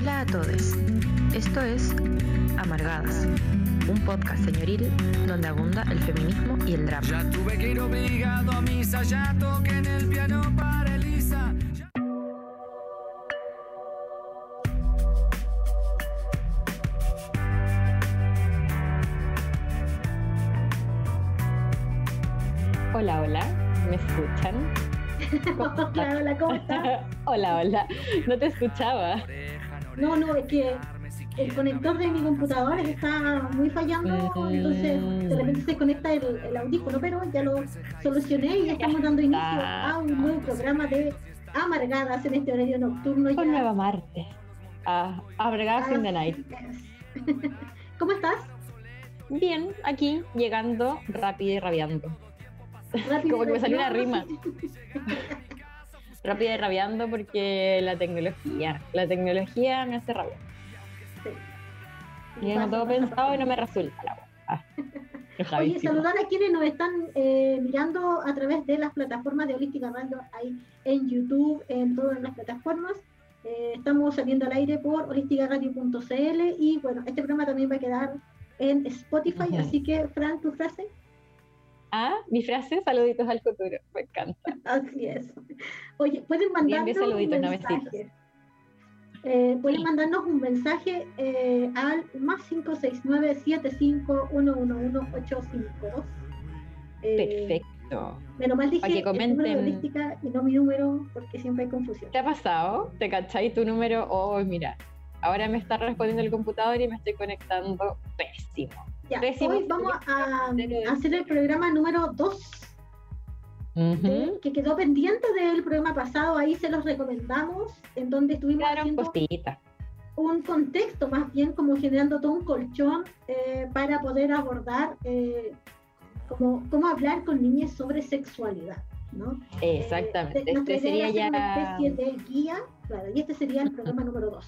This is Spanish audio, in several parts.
Hola a todos. Esto es Amargadas, un podcast señoril donde abunda el feminismo y el drama. Ya tuve que ir obligado a misa, ya toqué en el piano para Elisa. Ya- Hola, hola, ¿me escuchan? Hola, hola, ¿cómo estás? hola, hola, no te escuchaba. No, no, es que El conector de mi computadora está muy fallando, entonces de repente se conecta el, el audífono, pero ya lo solucioné y ya estamos dando inicio a un nuevo programa de Amargadas en este horario nocturno. Con ya. Nueva Martes. Ah, Abragadas in the night. ¿Cómo estás? Bien, aquí, llegando rápido y rabiando. Rápido, Como que me salió una rima. sí. Rápido y rabiando porque la tecnología, la tecnología me hace rabiar. Sí. Y no todo pensado y no me resulta la. Ah, Oye, saludar a quienes nos están eh, mirando a través de las plataformas de Holística Radio, ahí en YouTube, en todas las plataformas. Eh, estamos saliendo al aire por holisticaradio.cl y bueno, este programa también va a quedar en Spotify, así que Fran, tu frase. Ah, mi frase, saluditos al futuro. Me encanta. Así es. Oye, pueden bien, mandarnos un saluditos, mensaje. Eh, pueden Sí. mandarnos un mensaje eh, al más 569-75111-852. Eh, Perfecto. Menos mal dije que el número de comenten. holística y no mi número porque siempre hay confusión. ¿Te ha pasado? ¿Te cachai tu número? Oh, mira, ahora me está respondiendo el computador y me estoy conectando pésimo. Ya, hoy vamos a, a hacer el programa número 2 Ujú. que quedó pendiente del programa pasado, ahí se los recomendamos, en donde estuvimos Claro, haciendo cosita. un contexto, más bien como generando todo un colchón eh, para poder abordar eh, como, cómo hablar con niñas sobre sexualidad. ¿no? Exactamente. Eh, nuestra Este sería hacer una ya. especie de guía, claro, y este sería el programa número 2.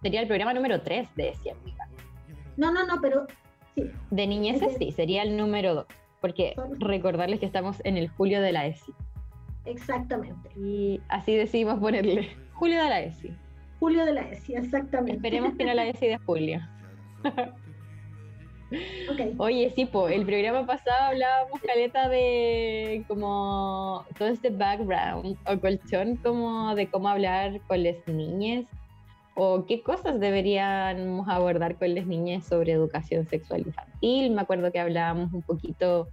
Sería el programa número 3 de Científica. No, no, no, pero sí, De niñeces, sí, sería el número 2. Porque recordarles que estamos en el julio de la ESI. exactamente. Y así decidimos ponerle julio de la ESI. Julio de la ESI, exactamente. Esperemos que no la ESI de julio. Ok. Oye, sí, po, el programa pasado hablábamos caleta de como todo este background o colchón como de cómo hablar con las niñas o qué cosas deberíamos abordar con las niñas sobre educación sexual infantil. Me acuerdo que hablábamos un poquito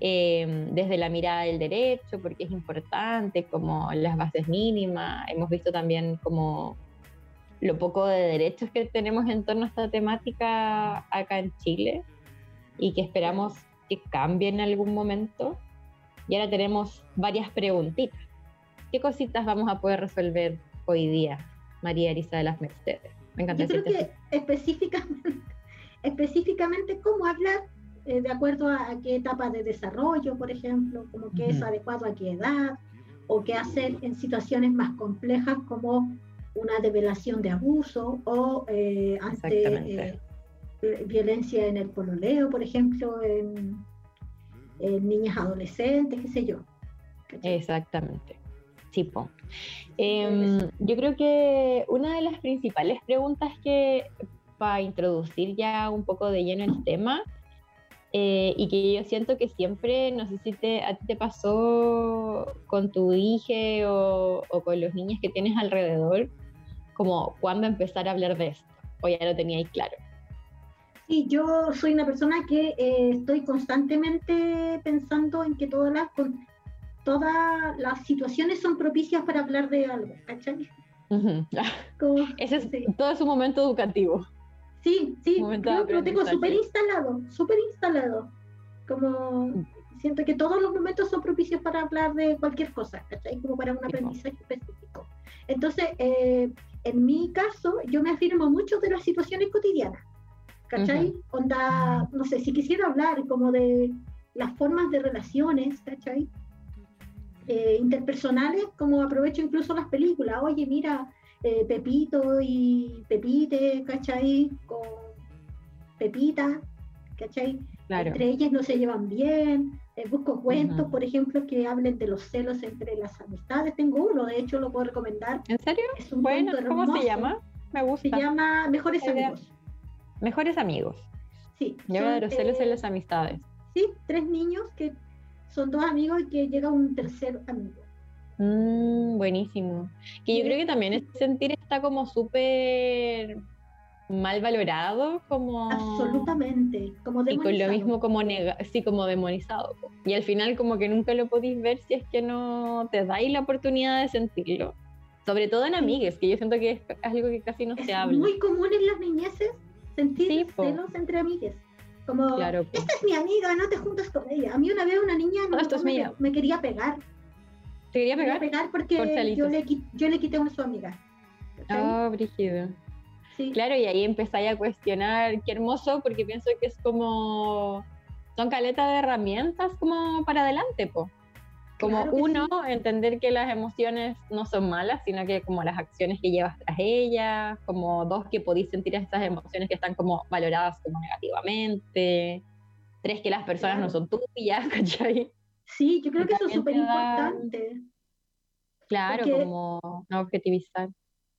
eh, desde la mirada del derecho, porque es importante, como las bases mínimas. Hemos visto también como lo poco de derechos que tenemos en torno a esta temática acá en Chile y que esperamos que cambie en algún momento. Y ahora tenemos varias preguntitas. ¿Qué cositas vamos a poder resolver hoy día, María Elisa de las Mercedes? Me encanta Yo creo que específicamente, específicamente cómo hablar eh, de acuerdo a, a qué etapa de desarrollo, por ejemplo, como que es Ujú. adecuado a qué edad, o qué hacer en situaciones más complejas como una develación de abuso o eh, ante eh, violencia en el pololeo, por ejemplo, en, en niñas adolescentes, qué sé yo. ¿cachai? Exactamente. Sí. Em, yo creo que una de las principales preguntas que para introducir ya un poco de lleno el tema eh, y que yo siento que siempre, no sé si te, a ti te pasó con tu hija o, o con los niños que tienes alrededor, como cuándo empezar a hablar de esto, o ya lo teníais claro. Sí, yo soy una persona que eh, estoy constantemente pensando en que todas las, con- todas las situaciones son propicias para hablar de algo, ¿cachai? Ujú. Como- Ese es sí, todo su momento educativo. sí, sí, creo que lo tengo súper instalado, súper instalado. Como siento que todos los momentos son propicios para hablar de cualquier cosa, ¿cachai? Como para un aprendizaje específico. Entonces, eh, en mi caso, yo me afirmo mucho de las situaciones cotidianas, ¿cachai? Onda, no sé, si quisiera hablar como de las formas de relaciones, ¿cachai? Eh, interpersonales, como aprovecho incluso las películas, oye, mira, eh, Pepito y Pepite, ¿cachai? Con Pepita, ¿cachai? Claro. Entre ellas no se llevan bien. eh, busco cuentos, por ejemplo, que hablen de los celos entre las amistades. Tengo uno, de hecho, lo puedo recomendar. ¿En serio? Es un Bueno, ¿cómo se llama? me gusta. Se llama Mejores Idea. Amigos. Mejores amigos. Sí. Son, de los celos en las amistades. Sí, tres niños que son dos amigos y que llega un tercer amigo. Mm, buenísimo. Que yo creo que también ese sentir está como súper mal valorado, como... Absolutamente. Como Y con lo demonizado. mismo como nega sí, como demonizado. Y al final como que nunca lo podéis ver si es que no te dais la oportunidad de sentirlo. Sobre todo en amigues, que yo siento que es algo que casi no Es se habla. muy común en las niñeces sentir Sí, celos entre amigues. Como, Claro, esta es mi amiga, no te juntas con ella. A mí una vez una niña No, esto es me, mía. me quería pegar. ¿Te quería Me quería pegar? pegar porque Por yo le, yo le quité a su amiga. Oh, brígido. Sí. Claro, y ahí empezáis a cuestionar, qué hermoso, porque pienso que es como, son caletas de herramientas como para adelante, po. Como Claro uno, entender que las emociones no son malas, sino que como las acciones que llevas tras ellas, como dos, que podéis sentir estas emociones que están como valoradas como negativamente, tres, que las personas no son tuyas, ¿cachai? Sí, yo creo que eso es súper importante. Claro, Porque- como no objetivizar.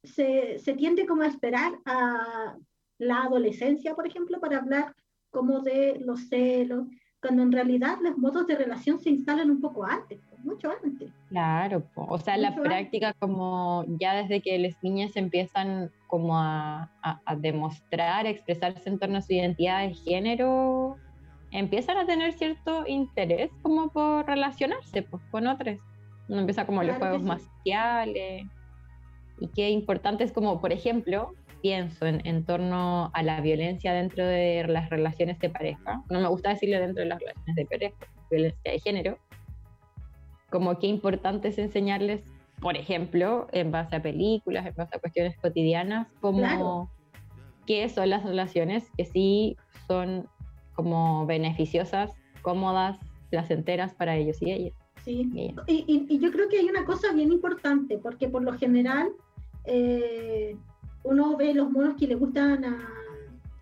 Se, se tiende como a esperar a la adolescencia, por ejemplo, para hablar como de los celos, cuando en realidad los modos de relación se instalan un poco antes, mucho antes. Claro, o sea, la antes. práctica como ya desde que las niñas empiezan como a, a- a demostrar, a expresarse en torno a su identidad de género, empiezan a tener cierto interés como por relacionarse pues, con otros. Uno empieza como los Claro juegos sí. marciales. Y qué importante es como, por ejemplo, pienso en, en torno a la violencia dentro de las relaciones de pareja. No me gusta decirlo dentro de las relaciones de pareja, violencia de género. Como qué importante es enseñarles, por ejemplo, en base a películas, en base a cuestiones cotidianas, como Claro. qué son las relaciones que sí son como beneficiosas, cómodas, placenteras para ellos y ellas. Sí. Y, y- y yo creo que hay una cosa bien importante, porque por lo general eh, uno ve los monos que le gustan a,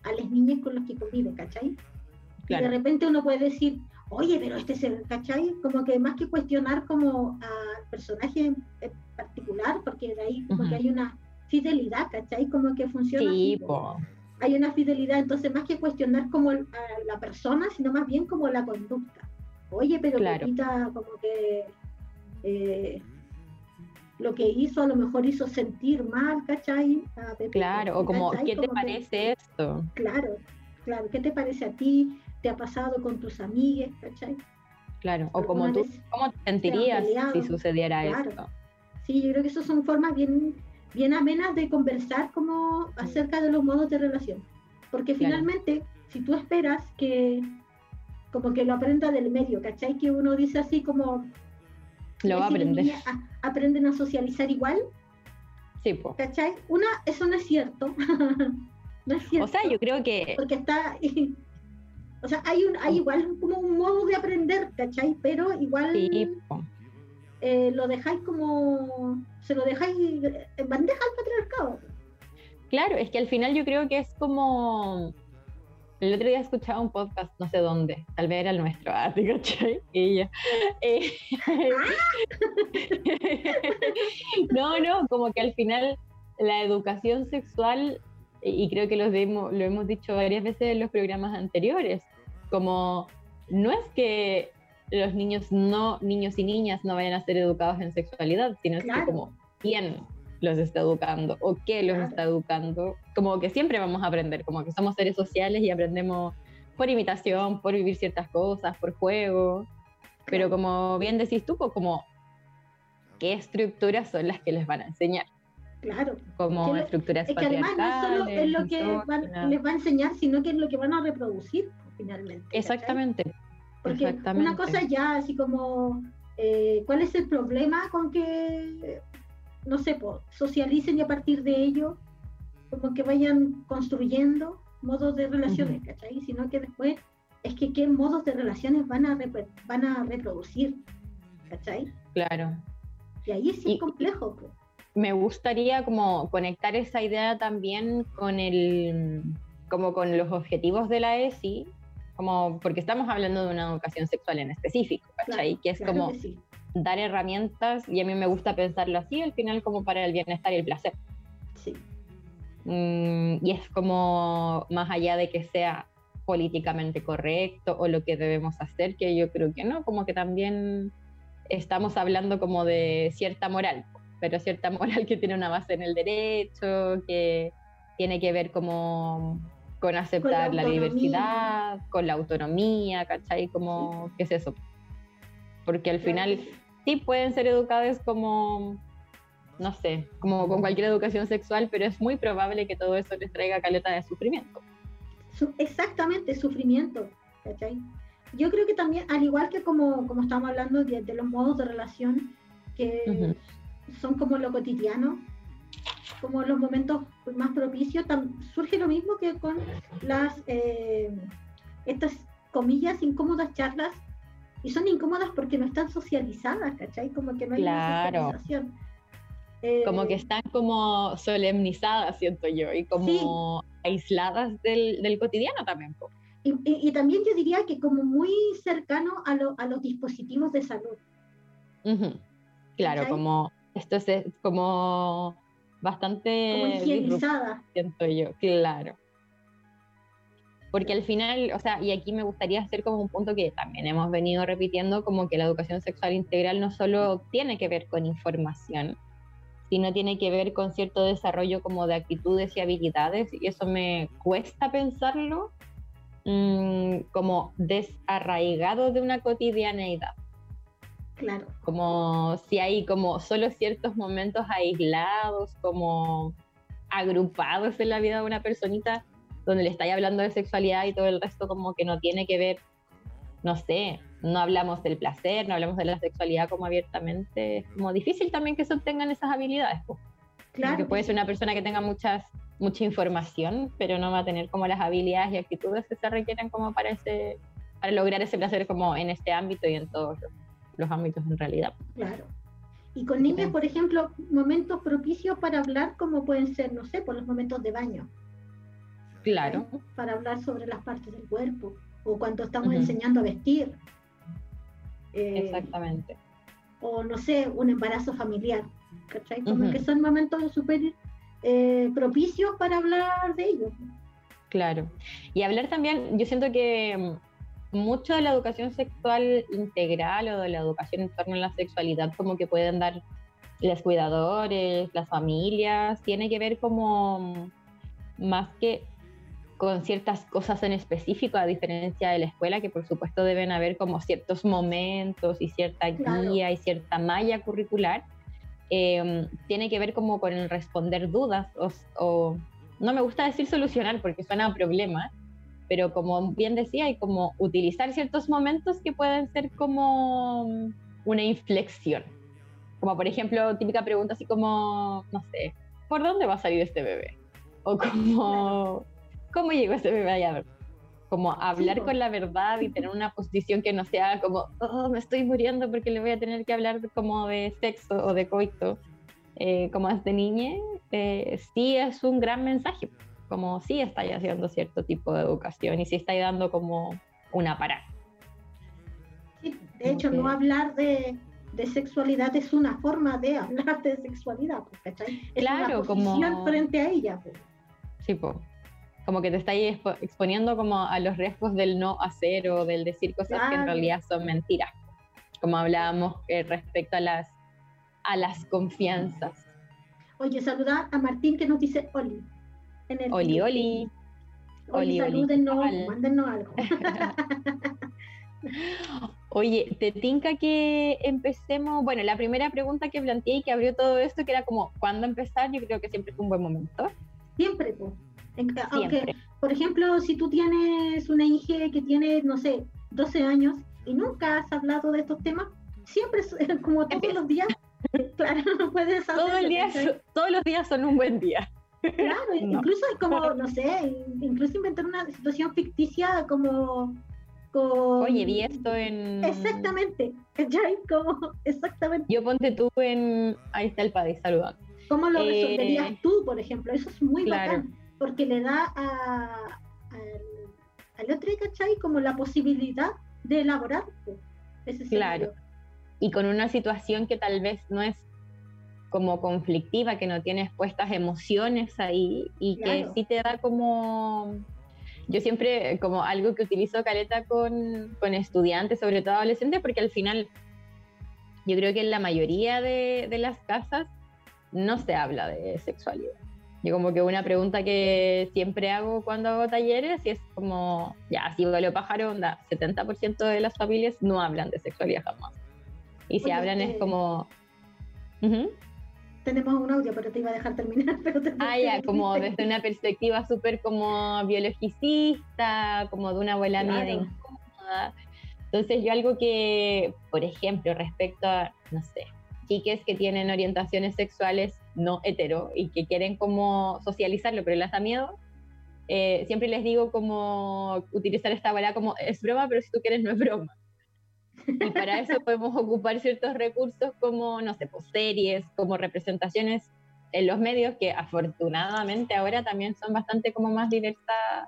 a las niñas con los que convive, ¿cachai? Y de Claro, repente uno puede decir, oye, pero este es el, ¿cachai? Como que más que cuestionar como al personaje en particular, porque de ahí como que hay una fidelidad, ¿cachai? Como que funciona. sí. Hay una fidelidad, entonces más que cuestionar como a la persona, sino más bien como la conducta. Oye, pero Claro. Pepita como que eh, lo que hizo a lo mejor hizo sentir mal, ¿cachai? A claro, o como. ¿qué te Como que- parece esto? Claro, claro, ¿qué te parece a ti? ¿Te ha pasado con tus amigues, cachai? Claro, o como ¿Alguna tú, ¿cómo te sentirías si sucediera Claro. esto? Sí, yo creo que esas son formas bien, bien amenas de conversar como acerca de los modos de relación. Porque Claro. finalmente, si tú esperas que como que lo aprenda del medio, ¿cachai? Que uno dice así como... Lo va a "Ay, si las aprender. a- aprenden a socializar igual, Sí, po. ¿cachai? Una, eso no es cierto. no es cierto. O sea, yo creo que porque está o sea hay un hay igual como un modo de aprender ¿cachai? pero igual sí, eh, lo dejáis como se lo dejáis en bandeja al patriarcado Claro, es que al final yo creo que es como. El otro día escuchaba un podcast, no sé dónde, tal vez era el nuestro, ah, ¿te cachai? Y ya. Eh, no, no, como que al final la educación sexual, y creo que los lo hemos dicho varias veces en los programas anteriores, como no es que los niños no, niños y niñas no vayan a ser educados en sexualidad, sino es Claro. que como quién los está educando o qué los Claro. está educando, como que siempre vamos a aprender, como que somos seres sociales y aprendemos por imitación, por vivir ciertas cosas, por juego, pero como bien decís tú, pues como qué estructuras son las que les van a enseñar, claro como Que lo- estructuras es que además no es solo es lo que van- les va a enseñar sino que es lo que van a reproducir finalmente ¿cachai? Exactamente, porque exactamente. una cosa ya así como eh, cuál es el problema con que no sé po, socialicen y a partir de ello como que vayan construyendo modos de relaciones, ¿cachai? Sino que después es que qué modos de relaciones van a, van a reproducir, ¿cachai? claro. Y ahí sí Y- es complejo. po. Me gustaría como conectar esa idea también con el como con los objetivos de la ESI, como porque estamos hablando de una educación sexual en específico, ¿cachai? Claro, que es claro como que sí. dar herramientas y a mí me gusta pensarlo así, al final como para el bienestar y el placer. Sí. Mm, y es como más allá de que sea políticamente correcto o lo que debemos hacer, que yo creo que no, como que también estamos hablando como de cierta moral, pero cierta moral que tiene una base en el derecho, que tiene que ver como con aceptar la, diversidad, con la autonomía, ¿cachai? Como, ¿qué es eso? Porque al final sí pueden ser educados como, no sé, como con cualquier educación sexual, pero es muy probable que todo eso les traiga caleta de sufrimiento. Exactamente, sufrimiento, ¿cachai? Yo creo que también, al igual que como, como estamos hablando de, los modos de relación, que son como lo cotidiano, como los momentos más propicios, surge lo mismo que con las, eh, estas comillas, incómodas charlas, y son incómodas porque no están socializadas, ¿cachai? Como que no hay claro. socialización. como que eh, están como solemnizadas, siento yo, y como aisladas del, del cotidiano también. Y, y, también yo diría que como muy cercano a, lo, a los dispositivos de salud. Claro, como esto es como bastante como higienizada. Siento yo, claro. Porque al final, o sea, y aquí me gustaría hacer como un punto que también hemos venido repitiendo, como que la educación sexual integral no solo tiene que ver con información, sino tiene que ver con cierto desarrollo como de actitudes y habilidades, y eso me cuesta pensarlo mm, como desarraigado de una cotidianeidad. Claro. Como si hay como solo ciertos momentos aislados, como agrupados en la vida de una personita, donde le estáis hablando de sexualidad y todo el resto como que no tiene que ver, no sé, no hablamos del placer, no hablamos de la sexualidad como abiertamente, es como difícil también que se obtengan esas habilidades. Claro. Que puede ser una persona que tenga muchas, mucha información, pero no va a tener como las habilidades y actitudes que se requieren como para, ese, para lograr ese placer como en este ámbito y en todos los ámbitos en realidad. Claro. Y con niños, por ejemplo, momentos propicios para hablar, como pueden ser, no sé, por los momentos de baño. Claro. Para hablar sobre las partes del cuerpo, o cuando estamos enseñando a vestir. Eh, Exactamente. O no sé, un embarazo familiar. ¿Cachai? Como que son momentos súper eh, propicios para hablar de ellos. Claro. Y hablar también, yo siento que mucho de la educación sexual integral o de la educación en torno a la sexualidad como que pueden dar los cuidadores, las familias, tiene que ver como más que con ciertas cosas en específico, a diferencia de la escuela, que por supuesto deben haber como ciertos momentos y cierta guía y cierta malla curricular, em, tiene que ver como con el responder dudas o, o, no me gusta decir solucionar porque suena a problema, pero como bien decía, hay como utilizar ciertos momentos que pueden ser como una inflexión. Como por ejemplo, típica pregunta así como, no sé, ¿por dónde va a salir este bebé? O como, ¿cómo llegó este bebé allá? Como hablar con la verdad y tener una posición que no sea como, oh, me estoy muriendo porque le voy a tener que hablar como de sexo o de coito, eh, como este niña, eh, sí es un gran mensaje como sí estáis haciendo cierto tipo de educación y sí estáis dando como una parada. Sí, de hecho, no hablar de, de, sexualidad es una forma de hablar de sexualidad, ¿cachai? Es claro, como frente a ella. Pues. Sí, pues. Como que te estáis exponiendo como a los riesgos del no hacer o del decir cosas que en realidad son mentiras. Como hablábamos eh, respecto a las, a las confianzas. Oye, saludar a Martín que nos dice Oli. Oli, oli. Oli, salúdenos, mándenos algo. Oye, te tinca que empecemos. Bueno, la primera pregunta que planteé y que abrió todo esto, que era como, ¿cuándo empezar? Yo creo que siempre fue un buen momento. Siempre, pues. Aunque, por ejemplo, si tú tienes una hija que tiene, no sé, 12 años y nunca has hablado de estos temas, siempre, como todos los días, claro, no puedes hacer. Todo el día, todos los días son un buen día. Claro, incluso es como, no sé, incluso inventar una situación ficticia como... Oye, vi esto en... Exactamente, ya como, exactamente. Yo ponte tú en... Ahí está el padre, saluda. ¿Cómo lo resolverías eh, tú, por ejemplo? Eso es muy bacán, porque le da a, al otro, ¿cachai? Como la posibilidad de elaborar ese Claro. Y con una situación que tal vez no es como conflictiva, que no tiene expuestas emociones ahí y que sí te da como... Yo siempre, como algo que utilizo caleta con, con estudiantes, sobre todo adolescentes, porque al final yo creo que en la mayoría de, de las casas no se habla de sexualidad. Yo como que una pregunta que siempre hago cuando hago talleres y es como, ya, si vale pájaro, onda, 70% de las familias no hablan de sexualidad jamás. Y si hablan es eh, como... Tenemos un audio, pero te iba a dejar terminar. Pero ah, ya, como desde una perspectiva súper como biologicista, como de una abuela mía incómoda. Entonces yo algo que, por ejemplo, respecto a, no sé, chiques que tienen orientaciones sexuales no hetero y que quieren como socializarlo, pero les da miedo, eh, siempre les digo como utilizar esta palabra como es broma, pero si tú quieres no es broma. Y para eso podemos ocupar ciertos recursos como, no sé, pues, series, como representaciones en los medios que afortunadamente ahora también son bastante como más diversas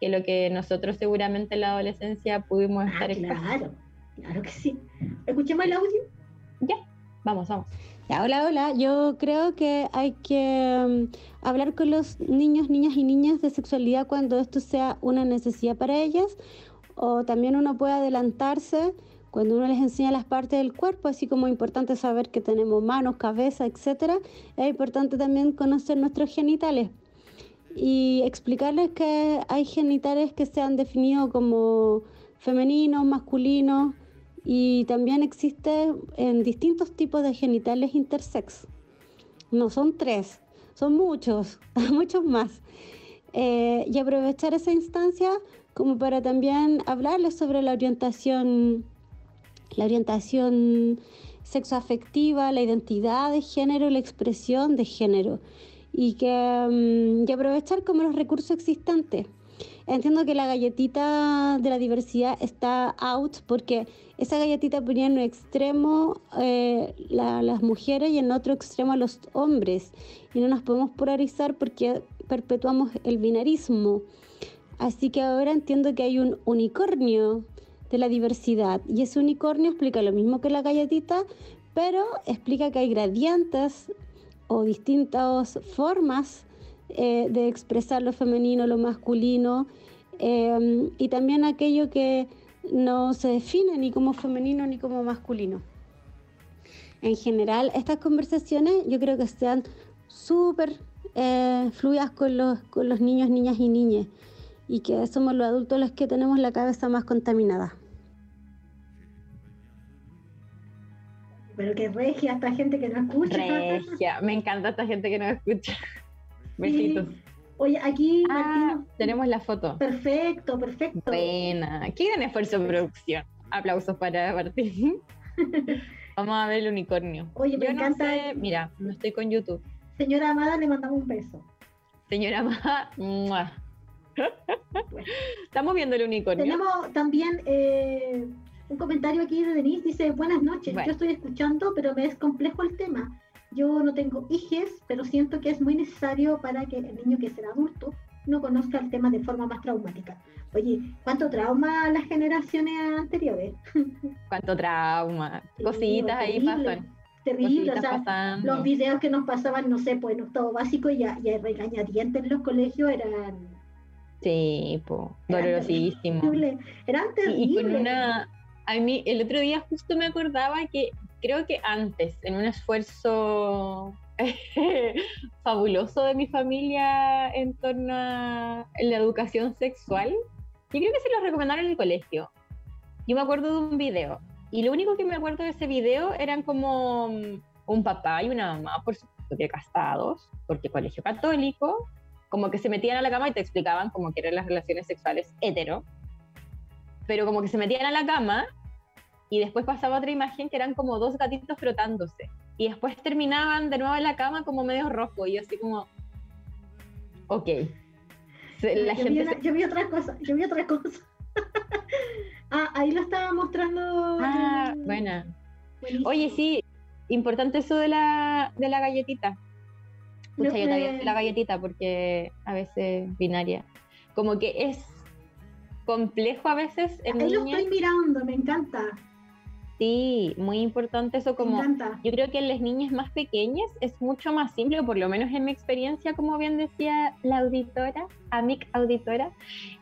que lo que nosotros seguramente en la adolescencia pudimos ah, estar Claro, claro que sí. ¿Escuchemos el audio? Ya, vamos, vamos hola, hola. Yo creo que hay que mm, hablar con los niños, niñas y niñas de sexualidad cuando esto sea una necesidad para ellas o también uno puede adelantarse cuando uno les enseña las partes del cuerpo, así como es importante saber que tenemos manos, cabeza, etcétera, es importante también conocer nuestros genitales y explicarles que hay genitales que se han definido como femeninos, masculinos, y también existe en distintos tipos de genitales intersex. No son tres, son muchos, muchos más. Eh, y aprovechar esa instancia como para también hablarles sobre la orientación, la orientación sexoafectiva, la identidad de género, la expresión de género. Y, que, mm, aprovechar como los recursos existentes. Entiendo que la galletita de la diversidad está out porque esa galletita ponía en un extremo eh, las mujeres y en otro extremo a los hombres. Y no nos podemos polarizar porque perpetuamos el binarismo. Así que ahora entiendo que hay un unicornio de la diversidad. Y ese unicornio explica lo mismo que la galletita, pero explica que hay gradientes o distintas formas eh, de expresar lo femenino, lo masculino, eh, y también aquello que no se define ni como femenino ni como masculino. En general, estas conversaciones yo creo que sean súper eh, fluidas con los, con los niños, niñas y niñas, y que somos los adultos los que tenemos la cabeza más contaminada. Pero que regia esta gente que no escucha. Regia, me encanta esta gente que no escucha. Besitos. Oye, aquí ah, tenemos la foto. Perfecto, perfecto. Buena. Qué gran esfuerzo de producción. Aplausos para Martín. Vamos a ver el unicornio. Oye, me encanta. mira, no estoy con YouTube. Señora Amada, le mandamos un beso. Señora Amada, Estamos viendo el unicornio. Tenemos también eh, un comentario aquí de Denise. Dice, buenas noches, yo estoy escuchando, pero me es complejo el tema. Yo no tengo hijes, pero siento que es muy necesario para que el niño que será adulto no conozca el tema de forma más traumática. Oye, ¿cuánto trauma las generaciones anteriores? ¿Cuánto trauma? Cositas ahí pasan. Terrible, o sea, los videos que nos pasaban, no sé, pues en octavo básico y ya, ya regañadientes en los colegios eran... Sí, pues, dolorosísimo. Eran terribles. Y, con una... A mí, el otro día justo me acordaba que creo que antes, en un esfuerzo fabuloso de mi familia en torno a la educación sexual, yo creo que se lo recomendaron en el colegio. Yo me acuerdo de un video, y lo único que me acuerdo de ese video eran como mm, un papá y una mamá, por supuesto que casados, porque colegio católico, como que se metían a la cama y te explicaban cómo que eran las relaciones sexuales hetero, pero como que se metían a la cama y después pasaba otra imagen que eran como dos gatitos frotándose. Y después terminaban de nuevo en la cama como medio rojo. Y yo así como, ok. La yo, gente vi yo, vi otra cosa, yo vi otra cosa. ah, ahí lo estaba mostrando. Ah, buena. Oye, sí, importante eso de la, de la galletita. Pucha, yo también la galletita porque a veces binaria. Como que es complejo a veces. En Ahí lo estoy mirando, me encanta. Sí, muy importante eso Me como... encanta. Yo creo que en las niñas más pequeñas es mucho más simple, por lo menos en mi experiencia, como bien decía la auditora, amic auditora,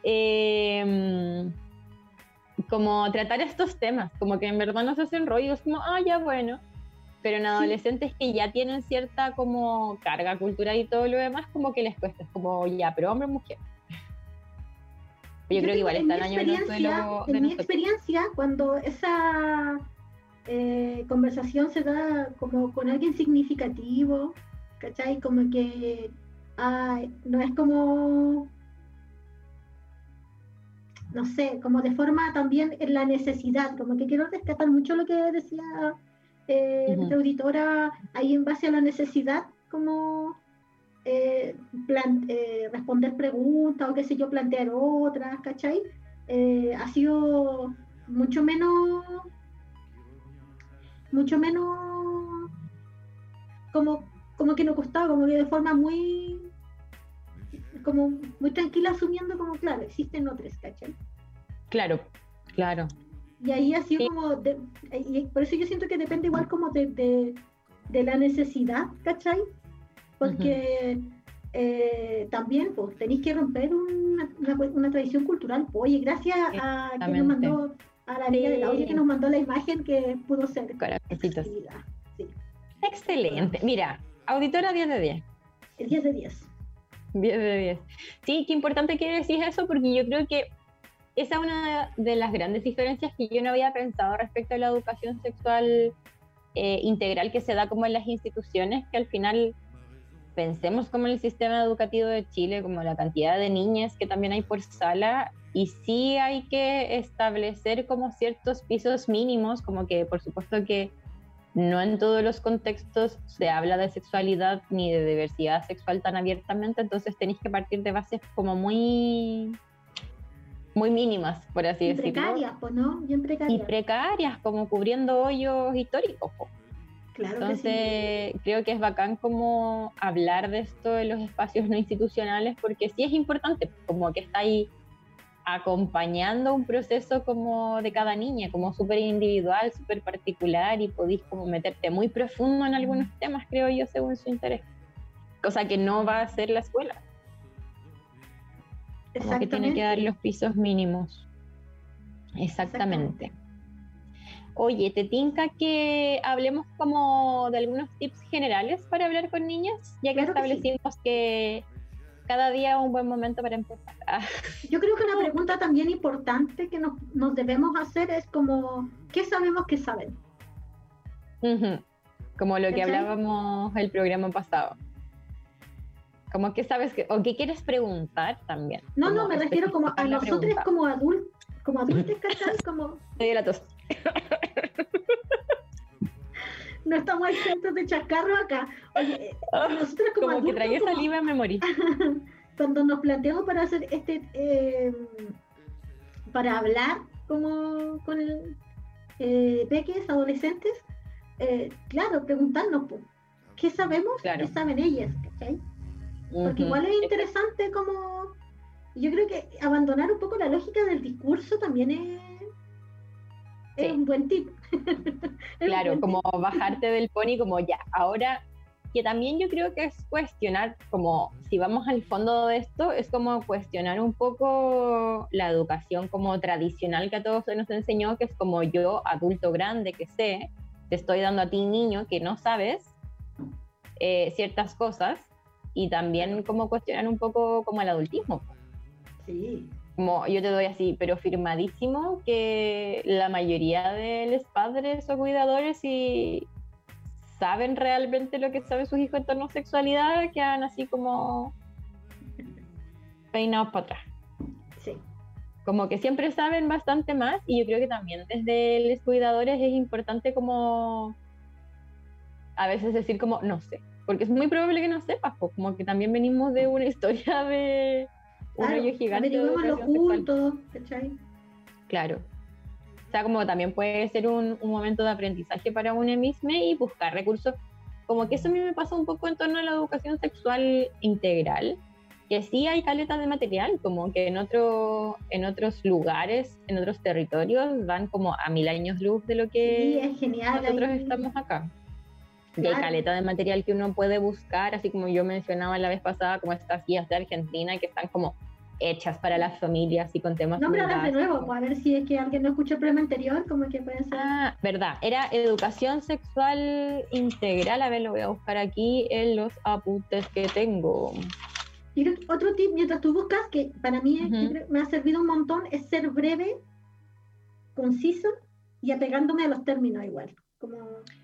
eh, como tratar estos temas, como que en verdad no se hacen rollos, como, ah, ya bueno. Pero en adolescentes que ya tienen cierta como carga cultural y todo lo demás, como que les cuesta, es como, ya, pero hombre o mujer. Yo, creo que igual mi están años en el experiencia- En de mi experiencia, cuando esa eh, conversación se da como con alguien significativo, ¿cachai? Como que ay, no es como, no sé, como de forma también en la necesidad, como que quiero rescatar mucho lo que decía eh, nuestra auditora ahí en base a la necesidad, como eh, eh, responder preguntas o qué sé yo, plantear otras, ¿cachai? Eh, ha sido mucho menos, mucho menos, como, como que nos costaba, como que de forma muy, como muy tranquila asumiendo como, claro, existen otras, ¿cachai? Claro, claro. Y ahí ha sido Sí. como, de- y por eso yo siento que depende igual como de, de, de la necesidad, ¿cachai? Porque eh, también pues, tenéis que romper una, una, una tradición cultural. Oye, gracias a quien nos mandó, a la amiga del audio Sí. que nos mandó la imagen que pudo ser. Corazoncitos. Sí, Excelente. Mira, auditora 10 de 10. el 10 de 10. 10 de 10. Sí, qué importante que decís eso porque yo creo que esa es una de las grandes diferencias que yo no había pensado respecto a la educación sexual eh, integral que se da como en las instituciones, que al final pensemos como en el sistema educativo de Chile, como la cantidad de niñas que también hay por sala, y sí hay que establecer como ciertos pisos mínimos, como que por supuesto que no en todos los contextos se habla de sexualidad ni de diversidad sexual tan abiertamente, entonces tenéis que partir de bases como muy muy mínimas, por así Y decirlo. precarias, pues, ¿no? Bien Y precarias. precarias, como cubriendo hoyos históricos. claro que sí. Entonces, creo que es bacán como hablar de esto en los espacios no institucionales, porque sí es importante, como que está ahí acompañando un proceso como de cada niña, como súper individual, súper particular, y podéis como meterte muy profundo en algunos temas, creo yo, según su interés. Cosa que no va a hacer la escuela, como que tiene que dar los pisos mínimos. Exactamente. Oye, ¿te tinca que hablemos como de algunos tips generales para hablar con niñas? Ya que Claro que sí. establecimos que cada día es un buen momento para empezar. Ah, Yo creo que una pregunta también importante que nos, nos debemos hacer es como, ¿qué sabemos que saben? Como lo que hablábamos el programa pasado. Como que sabes que, o qué quieres preguntar también. No, no, me refiero como a nosotros como adultos, como adultos, ¿cachai? Como Me dio la tos. no estamos exentos de chascarro acá. Oye, eh, nosotros como, Como que tragué como- saliva me morí. cuando nos planteamos para hacer este, eh, para hablar como con el, eh, peques, adolescentes, eh, claro, preguntarnos, ¿qué sabemos? Claro. ¿Qué saben ellas? ¿cachai? Porque Ujú. igual es interesante como, yo creo que abandonar un poco la lógica del discurso también es, es Sí. un buen tip. Es Claro, buen como tip. bajarte del pony, como ya, ahora que también yo creo que es cuestionar, como si vamos al fondo de esto, es como cuestionar un poco la educación como tradicional que a todos se nos enseñó, que es como yo, adulto grande que sé, te estoy dando a ti, niño, que no sabes eh, ciertas cosas, y también como cuestionar un poco como el adultismo. Sí, Como yo te doy así, pero firmadísimo que la mayoría de los padres o cuidadores si saben realmente lo que saben sus hijos en torno a sexualidad, quedan así como peinados para atrás. sí. Como que siempre saben bastante más y yo creo que también desde los cuidadores es importante como a veces decir como no sé, porque es muy probable que no sepas, pues, como que también venimos de una historia de un Claro, hoyo gigante juntos, ¿cachai? Claro. O sea, como también puede ser un, un momento de aprendizaje para una misma y buscar recursos. Como que eso a mí me pasa un poco en torno a la educación sexual integral, que sí hay caleta de material, como que en, otro, en otros lugares, en otros territorios, van como a mil años luz de lo que Sí, es genial. nosotros ahí. estamos acá. Y hay caleta de material que uno puede buscar, así como yo mencionaba la vez pasada, como estas guías de Argentina que están como hechas para las familias y con temas Nómbralas de nuevo, pues, a ver si es que alguien no escuchó el programa anterior, como que pueden ser. Ah, verdad, era educación sexual integral. A ver, lo voy a buscar aquí en los apuntes que tengo. Yo creo que otro tip mientras tú buscas, que para mí Ujú. creo- me ha servido un montón, es ser breve, conciso y apegándome a los términos igual. Como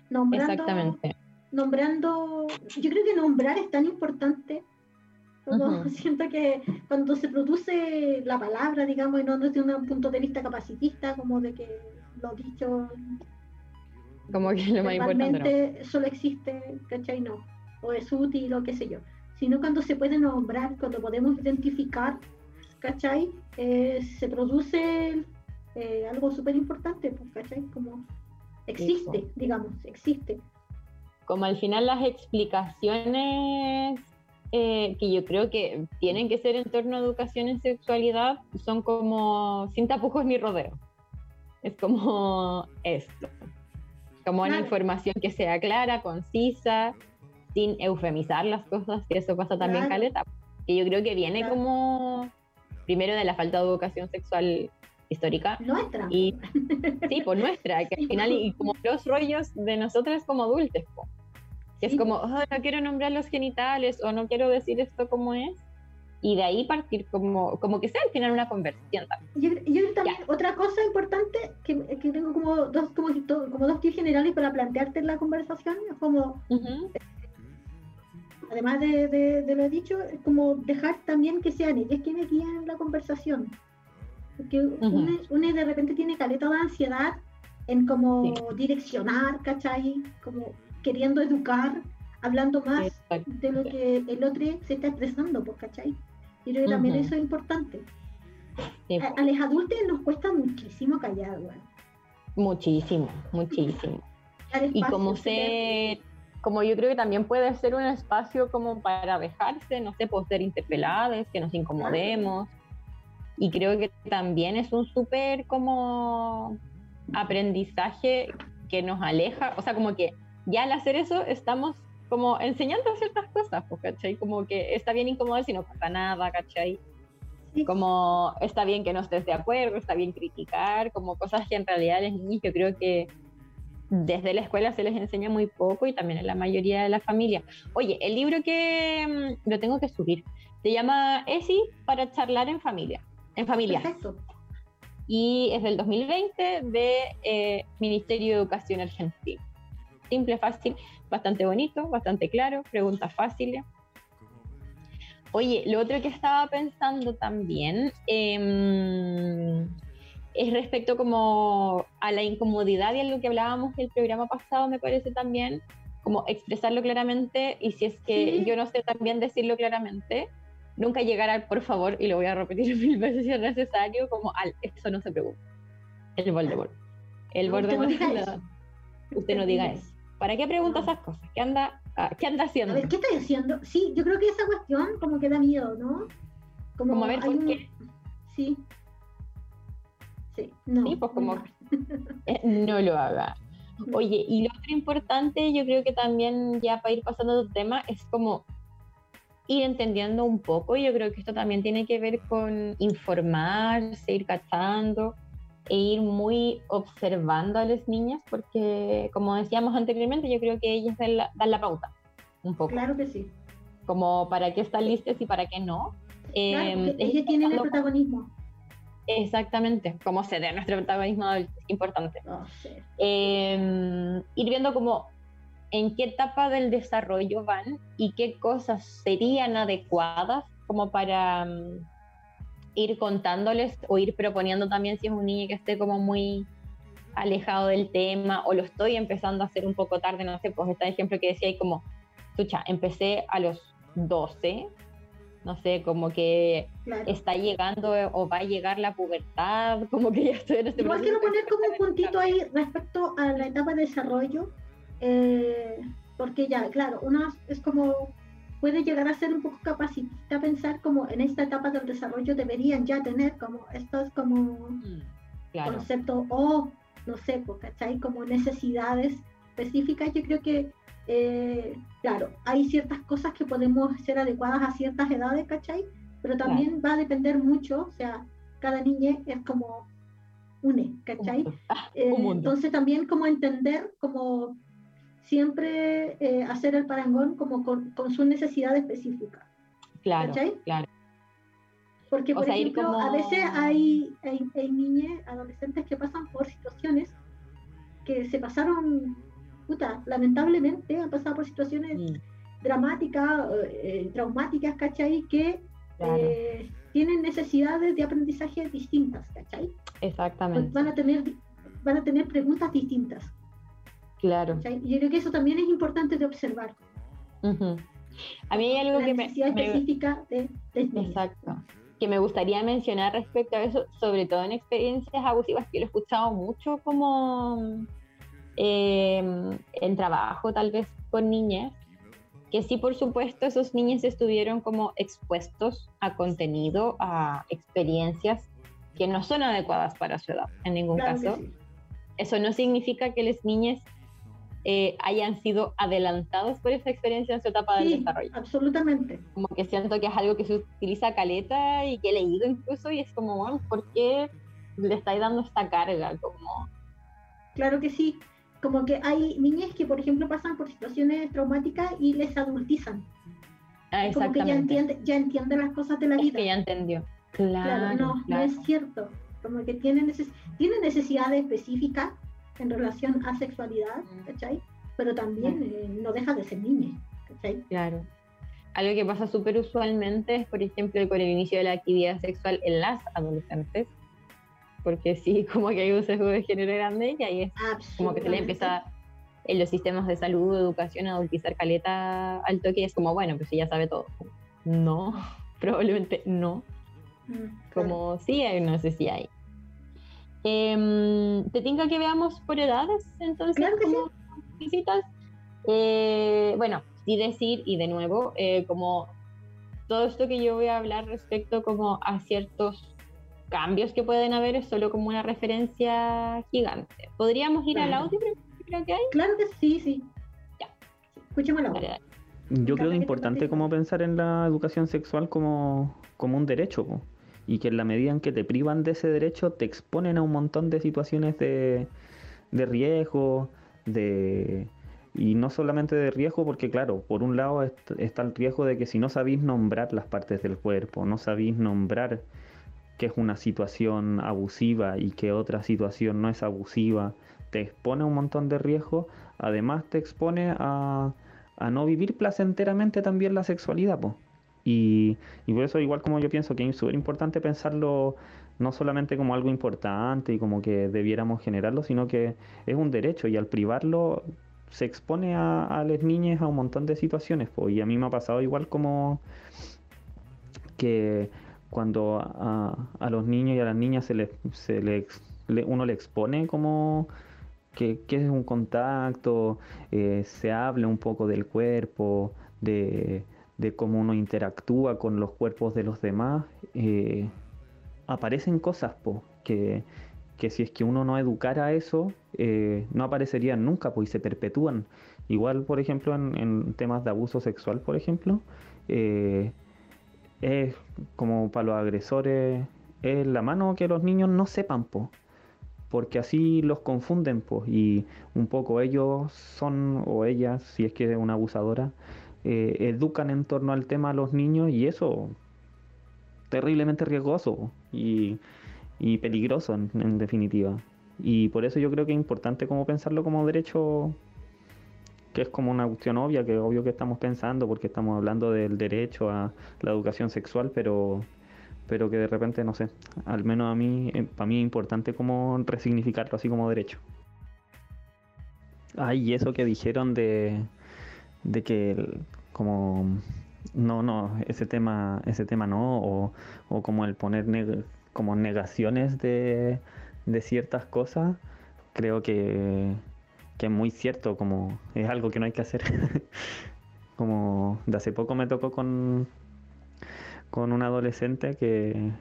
nombrando, Exactamente. Nombrando, yo creo que nombrar es tan importante. Como siento que cuando se produce la palabra, digamos, y no desde un punto de vista capacitista, como de que lo dicho Como que lo más importante. solo existe, ¿cachai? No, o es útil o qué sé yo, sino cuando se puede nombrar, cuando podemos identificar, ¿cachai? Eh, se produce eh, algo súper importante, pues, ¿cachai? Como existe, digamos, existe. Como al final las explicaciones eh, que yo creo que tienen que ser en torno a educación en sexualidad son como sin tapujos ni rodeos. Es como esto. Como una información que sea clara, concisa, sin eufemizar las cosas, que eso pasa también Claro. caleta. Que yo creo que viene Claro. como primero de la falta de educación sexual histórica Nuestra. y sí, por nuestra, que al final, y como los rollos de nosotras como adultos, po. que es Sí, como, "Oh, no quiero nombrar los genitales o no quiero decir esto como es, y de ahí partir como, como que sea al final una conversación también. Yo, yo también, otra cosa importante, que, que tengo como dos, como, como dos tips generales para plantearte en la conversación, es como además de, de- de lo dicho, es como dejar también que sean ellos quienes guían la conversación. Porque uno, uno de repente tiene caleta de ansiedad en como direccionar, ¿cachai? Como queriendo educar, hablando más de lo que el otro se está expresando, pues, ¿cachai? Yo creo que también Ujú. eso es importante. Sí, A, a los adultos nos cuesta muchísimo callar, güey. muchísimo, muchísimo. Y como ser, como yo creo que también puede ser un espacio como para dejarse, no sé, por ser interpeladas, que nos incomodemos. Y creo que también es un súper como aprendizaje que nos aleja, o sea, como que ya al hacer eso estamos como enseñando ciertas cosas, pues, ¿cachai? Como que está bien incomodar si no pasa nada, ¿cachai? Como está bien que no estés de acuerdo, está bien criticar, como cosas que en realidad a los niños yo creo que desde la escuela se les enseña muy poco y también en la mayoría de la familia. Oye, el libro que mm, lo tengo que subir se llama ESI para charlar en familia, en familias Perfecto. y es del 2020 de eh, Ministerio de Educación Argentino. Simple, fácil, bastante bonito, bastante claro, preguntas fáciles. Oye, lo otro que estaba pensando también em, es respecto como a la incomodidad y a lo que hablábamos del programa pasado, me parece también, como expresarlo claramente y si es que Sí. yo no sé también decirlo claramente, nunca llegar al por favor, y lo voy a repetir mil veces si es necesario, como al eso no se preocupe. El Voldemort. El No, usted no Voldemort. diga eso. Usted no diga eso. ¿Para qué pregunta esas cosas? ¿Qué anda, ah, ¿qué anda A haciendo? ver, ¿qué estoy haciendo? Sí, yo creo que esa cuestión como que da miedo, ¿no? Como a ver, ¿por un- qué? Sí. Sí, no. Sí, pues como- no. Eh, no lo haga. Oye, y lo otro importante, yo creo que también ya para ir pasando a otro tema, es como ir entendiendo un poco. Yo creo que esto también tiene que ver con informarse, ir cachando e ir muy observando a las niñas, porque como decíamos anteriormente, yo creo que ellas dan la, dan la pauta un poco, Claro que sí. como para qué están listas y para qué no. Claro, es ellas tienen el protagonismo. Exactamente, como ceder nuestro protagonismo adulto, es importante. No sé. Eh, ir viendo como en qué etapa del desarrollo van y qué cosas serían adecuadas como para mm, ir contándoles o ir proponiendo también si es un niño que esté como muy alejado del tema o lo estoy empezando a hacer un poco tarde, no sé, pues este ejemplo que decía ahí como, escucha, empecé a los 12, no sé, como que Claro. está llegando o va a llegar la pubertad, como que ya estoy en este Igual quiero poner como un puntito ahí respecto a la etapa de desarrollo, eh, porque ya, claro, una es como puede llegar a ser un poco capacitista pensar como en esta etapa del desarrollo deberían ya tener como estos como Mm, Claro, conceptos o no sé, ¿cachai? Como necesidades específicas, yo creo que, eh, claro, hay ciertas cosas que podemos ser adecuadas a ciertas edades, ¿cachai? Pero también va a depender mucho, o sea, cada niña es como une, ¿cachai? Ah, Eh, un mundo. entonces también como entender, como siempre eh, hacer el parangón como con, con su necesidad específica. claro, ¿cachai? claro. Porque, O por sea, ejemplo, a como- veces hay, hay, hay niñas, adolescentes que pasan por situaciones que se pasaron, puta, lamentablemente han pasado por situaciones Mm, dramáticas, eh, traumáticas, ¿cachai? Que claro, eh, tienen necesidades de aprendizaje distintas, ¿cachai? Pues exactamente. van a tener van a tener preguntas distintas. Claro. Y yo creo que eso también es importante de observar. ujú. A mí hay algo la que me, necesidad me- específica de, de. Exacto. Que me gustaría mencionar respecto a eso, sobre todo en experiencias abusivas, que lo he escuchado mucho como eh, en trabajo, tal vez con niñas, que sí, por supuesto, esos niños estuvieron como expuestos a contenido, a experiencias que no son adecuadas para su edad, en ningún Claro caso. sí. Eso no significa que las niñas eh, hayan sido adelantados por esa experiencia en su etapa Sí, desarrollo absolutamente. como que siento que es algo que se utiliza caleta y que he leído incluso y es como, bueno, ¿por qué le estáis dando esta carga? Como, Claro que sí. Como que hay niñas que, por ejemplo, pasan por situaciones traumáticas y les adultizan. ah, Como que ya exactamente. entiende, ya entiende las cosas de la Es vida. que ya entendió. Claro, Claro, no, claro. no es cierto. Como que tiene, neces tiene necesidades específicas en relación a sexualidad. ¿cachai? Pero también eh, no deja de ser niña, ¿cachai? Claro. Algo que pasa súper usualmente es, por ejemplo, con el inicio de la actividad sexual en las adolescentes, porque sí, como que hay un sesgo de género grande y ahí es como que se le empieza en los sistemas de salud, educación, a adultizar caleta al toque y es como, bueno, pues ella sabe todo. No, probablemente no. Mm, claro. Como sí hay, no sé si hay. Em, ¿Te tinca que veamos por edades entonces? Claro que sí. visitas? Eh, bueno, sí decir, y de nuevo, eh, como todo esto que yo voy a hablar respecto como a ciertos cambios que pueden haber es solo como una referencia gigante. ¿Podríamos ir al Claro. audio primero? Creo que hay. Claro que sí, sí. Ya. Escuchemos la voz. Dale, dale. Yo creo que es importante te como pensar en la educación sexual como, como un derecho, po, y que en la medida en que te privan de ese derecho te exponen a un montón de situaciones de, de riesgo, de y no solamente de riesgo, porque claro, por un lado est- está el riesgo de que si no sabéis nombrar las partes del cuerpo, no sabéis nombrar que es una situación abusiva y que otra situación no es abusiva, te expone a un montón de riesgos, además te expone a, a no vivir placenteramente también la sexualidad, po. Y, por eso igual como yo pienso que es súper importante pensarlo no solamente como algo importante y como que debiéramos generarlo, sino que es un derecho y al privarlo se expone a, a las niñas a un montón de situaciones, po. Y a mí me ha pasado igual como que cuando a, los niños y a las niñas se les, se les- le- uno le expone como que, que es un contacto, eh, se habla un poco del cuerpo, de, de cómo uno interactúa con los cuerpos de los demás, eh, aparecen cosas po, que, que si es que uno no educara eso, eh, no aparecerían nunca, pues y se perpetúan. Igual, por ejemplo, en, temas de abuso sexual, por ejemplo, eh, es como para los agresores, es la mano que los niños no sepan, po, porque así los confunden, pues, y un poco ellos son, o ellas, si es que es una abusadora, eh, educan en torno al tema a los niños y eso terriblemente riesgoso y, y peligroso en, en definitiva. Y por eso yo creo que es importante como pensarlo como derecho, que es como una cuestión obvia, que obvio que estamos pensando porque estamos hablando del derecho a la educación sexual, pero pero que de repente, no sé, al menos a mí, para mí es importante como resignificarlo así como derecho. Ay, y eso que dijeron de, de que como no, no, ese tema, ese tema no, o, o como el poner como negaciones de, de ciertas cosas, creo que, que es muy cierto, como es algo que no hay que hacer. como de hace poco me tocó con, con un adolescente que,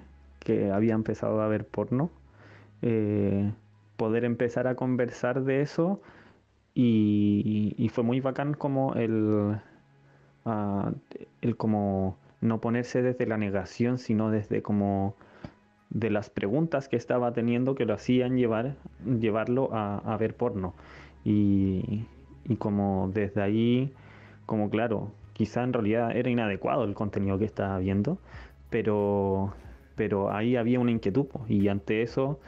que había empezado a ver porno, eh, poder empezar a conversar de eso y, y fue muy bacán como el, ah, el como no ponerse desde la negación, sino desde como de las preguntas que estaba teniendo que lo hacían llevar, llevarlo a, a ver porno. Y, y como desde ahí, como claro, quizá en realidad era inadecuado el contenido que estaba viendo, pero, pero ahí había una inquietud y ante eso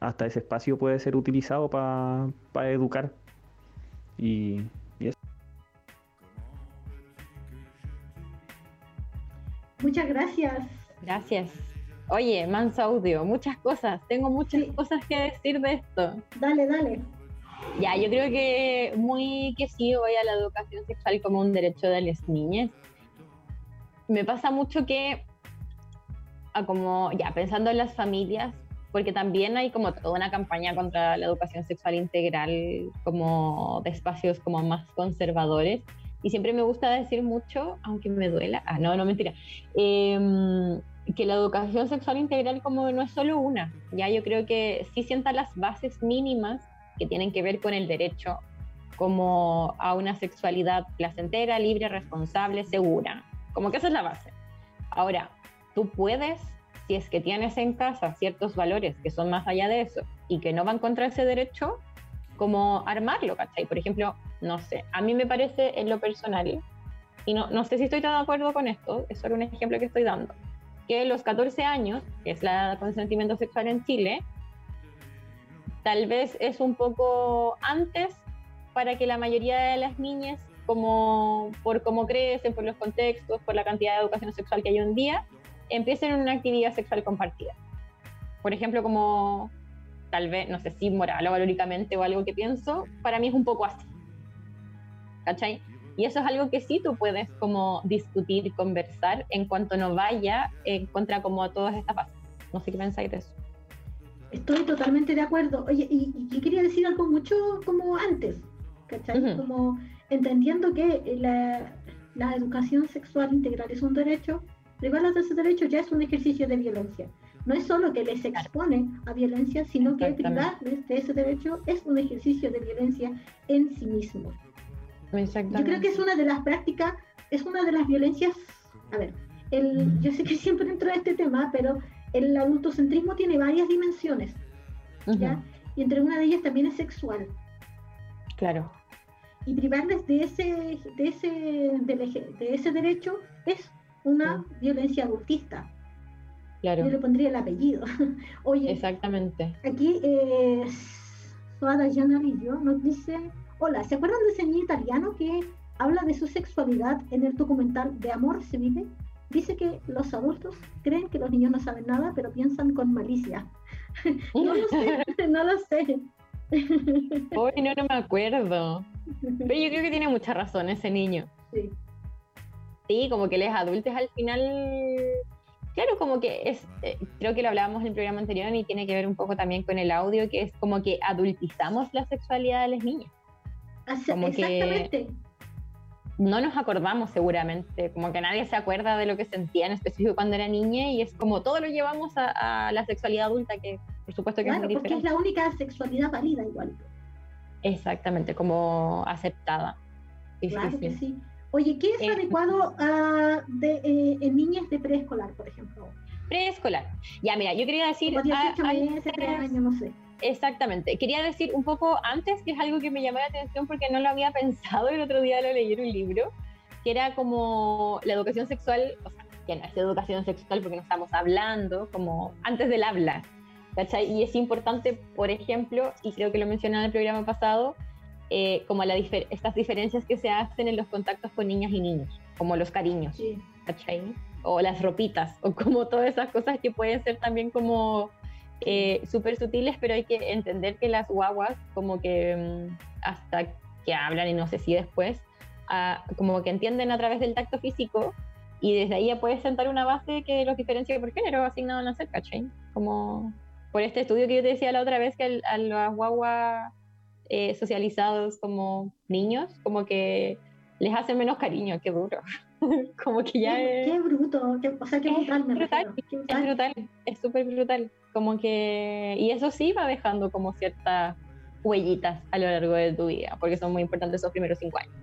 hasta ese espacio puede ser utilizado para educar. Y, Muchas gracias. Gracias. Oye, Manso Audio, muchas cosas. Tengo muchas Sí. cosas que decir de esto. Dale, dale. Ya, yo creo que muy que sí voy a la educación sexual como un derecho de las niñas. Me pasa mucho que, a como, ya, pensando en las familias, porque también hay como toda una campaña contra la educación sexual integral, como de espacios como más conservadores. Y siempre me gusta decir mucho, aunque me duela, ah, no, no, mentira, em, que la educación sexual integral como no es solo una, ya yo creo que sí sienta las bases mínimas que tienen que ver con el derecho como a una sexualidad placentera, libre, responsable, segura. Como que esa es la base. Ahora, tú puedes, si es que tienes en casa ciertos valores que son más allá de eso y que no van contra ese derecho, como armarlo, ¿cachai? Por ejemplo, no sé, a mí me parece en lo personal, y no, no sé si estoy tan de acuerdo con esto, es solo un ejemplo que estoy dando, que los 14 años, que es la edad consentimiento sexual en Chile, tal vez es un poco antes para que la mayoría de las niñas, como por cómo crecen, por los contextos, por la cantidad de educación sexual que hay hoy en día, empiecen una actividad sexual compartida. Por ejemplo, como tal vez, no sé si moral o valóricamente o algo que pienso, para mí es un poco así. ¿Cachai? Y eso es algo que sí tú puedes como discutir, conversar en cuanto no vaya en contra como a todas estas bases. No sé qué pensáis de eso. Estoy totalmente de acuerdo. Oye, y, y quería decir algo mucho como antes, ¿cachai? Ujú. Como entendiendo que la, la educación sexual integral es un derecho, privarlas de ese derecho ya es un ejercicio de violencia. No es solo que les expone a violencia, sino que privarles de ese derecho es un ejercicio de violencia en sí mismo. Exactamente. Yo creo que es una de las prácticas, es una de las violencias, a ver, el, yo sé que siempre entro a este tema, pero el adultocentrismo tiene varias dimensiones, ¿ya? Y entre una de ellas también es sexual. Claro. Y privarles de ese, de ese, de ese derecho es una violencia adultista. Claro. Yo le pondría el apellido. Oye, Exactamente. aquí eh, Suada Giannarillo nos dice, hola, ¿se acuerdan de ese niño italiano que habla de su sexualidad en el documental De Amor se vive? Dice que los adultos creen que los niños no saben nada, pero piensan con malicia. no lo sé, no lo sé. Uy, no, no me acuerdo. Pero yo creo que tiene mucha razón ese niño. Sí. Sí, como que los adultos al final. Claro, como que es. eh, creo que lo hablábamos en el programa anterior y tiene que ver un poco también con el audio, que es como que adultizamos la sexualidad de las niñas. Como que- exactamente. No nos acordamos seguramente, como que nadie se acuerda de lo que sentía en específico cuando era niña y es como todo lo llevamos a, a la sexualidad adulta, que por supuesto que Claro, es muy porque es la única sexualidad válida igual. Exactamente, como aceptada. Sí, sí, Claro sí. que sí. Oye, ¿qué es Eh, adecuado ah, de, eh, en niñas de preescolar, por ejemplo? Preescolar. Ya, mira, yo quería decir. Como 18 ah, meses, antes- 3 años, no sé. Exactamente. Quería decir un poco antes, que es algo que me llamó la atención porque no lo había pensado, el otro día lo leí en un libro, que era como la educación sexual, o sea, que no es educación sexual porque no estamos hablando, como antes del habla, ¿cachai? Y es importante, por ejemplo, y creo que lo mencioné en el programa pasado, eh, como la difer- estas diferencias que se hacen en los contactos con niñas y niños, como los cariños. Sí. O las ropitas, o como todas esas cosas que pueden ser también como eh, súper sutiles, pero hay que entender que las guaguas como que mm, hasta que hablan y no sé si después, ah, como que entienden a través del tacto físico y desde ahí ya puedes sentar una base que los diferencia por género asignado a nacer, ¿cachai? Como por este estudio que yo te decía la otra vez que al- a las guaguas eh, socializados como niños, como que les hace menos cariño, qué duro. como que ya qué, es... qué bruto, qué- o sea, qué Es brutal me brutal, qué Es brutal. brutal, es súper brutal. Como que... Y eso sí va dejando como ciertas huellitas a lo largo de tu vida, porque son muy importantes esos primeros cinco años.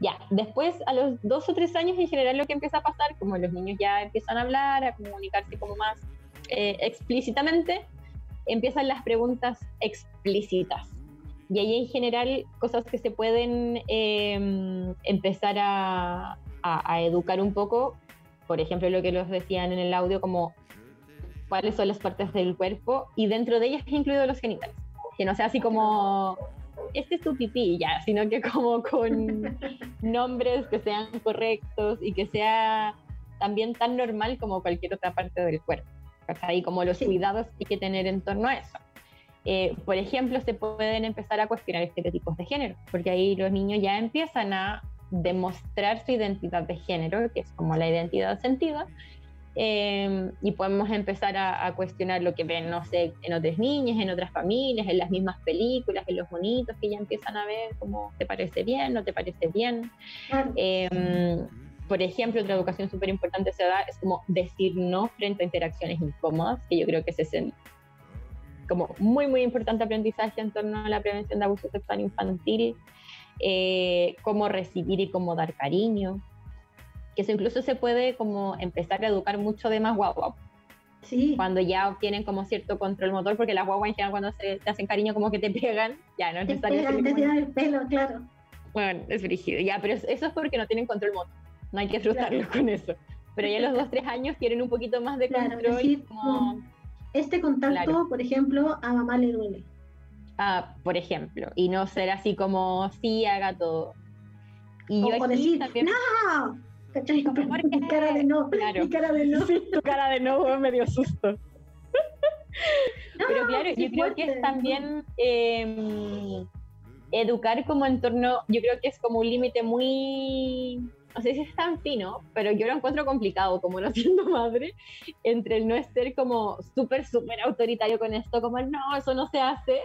Ya, después a los dos o tres años en general lo que empieza a pasar, como los niños ya empiezan a hablar, a comunicarse como más eh, explícitamente, empiezan las preguntas explícitas. Y ahí en general cosas que se pueden eh, empezar a, a- a educar un poco, por ejemplo lo que los decían en el audio, como cuáles son las partes del cuerpo y dentro de ellas incluidos los genitales. Que no sea así como, este es tu pipí ya, sino que como con nombres que sean correctos y que sea también tan normal como cualquier otra parte del cuerpo. Y como los Sí. cuidados que hay que tener en torno a eso. Eh, por ejemplo, se pueden empezar a cuestionar estereotipos de género, porque ahí los niños ya empiezan a demostrar su identidad de género, que es como la identidad sentida, eh, y podemos empezar a, a cuestionar lo que ven, no sé, en otras niñas, en otras familias, en las mismas películas, en los bonitos que ya empiezan a ver, como te parece bien, no te parece bien. Claro. Eh, por ejemplo, otra educación súper importante se da es como decir no frente a interacciones incómodas, que yo creo que ese es el- como muy, muy importante aprendizaje en torno a la prevención de abuso sexual infantil, eh, cómo recibir y cómo dar cariño, que eso incluso se puede como empezar a educar mucho de más guagua, Sí, cuando ya obtienen como cierto control motor, porque las guaguas en general cuando se te hacen cariño como que te pegan, ya no es te necesario pegan, te como- tiran el pelo, claro. bueno, es brígido, ya, pero eso es porque no tienen control motor. No hay que frustrarlos con eso. Pero ya a los dos, tres años tienen un poquito más de Claro, control. decir, como, no. Este contacto, Claro. por ejemplo, a mamá le duele. ah, por ejemplo, y no ser así como, sí, haga todo. Y O, yo o decir, también, ¡no! ¿Cachai? Como, ¿por Mi cara de no, Claro. mi cara de no. tu cara de nuevo me dio susto. Pero No, claro, yo creo que es también eh, educar como en torno, yo creo que es como un límite muy, no sé si es tan fino, pero yo lo encuentro complicado como no siendo madre, entre el no ser como súper, súper autoritario con esto, como el, no, eso no se hace,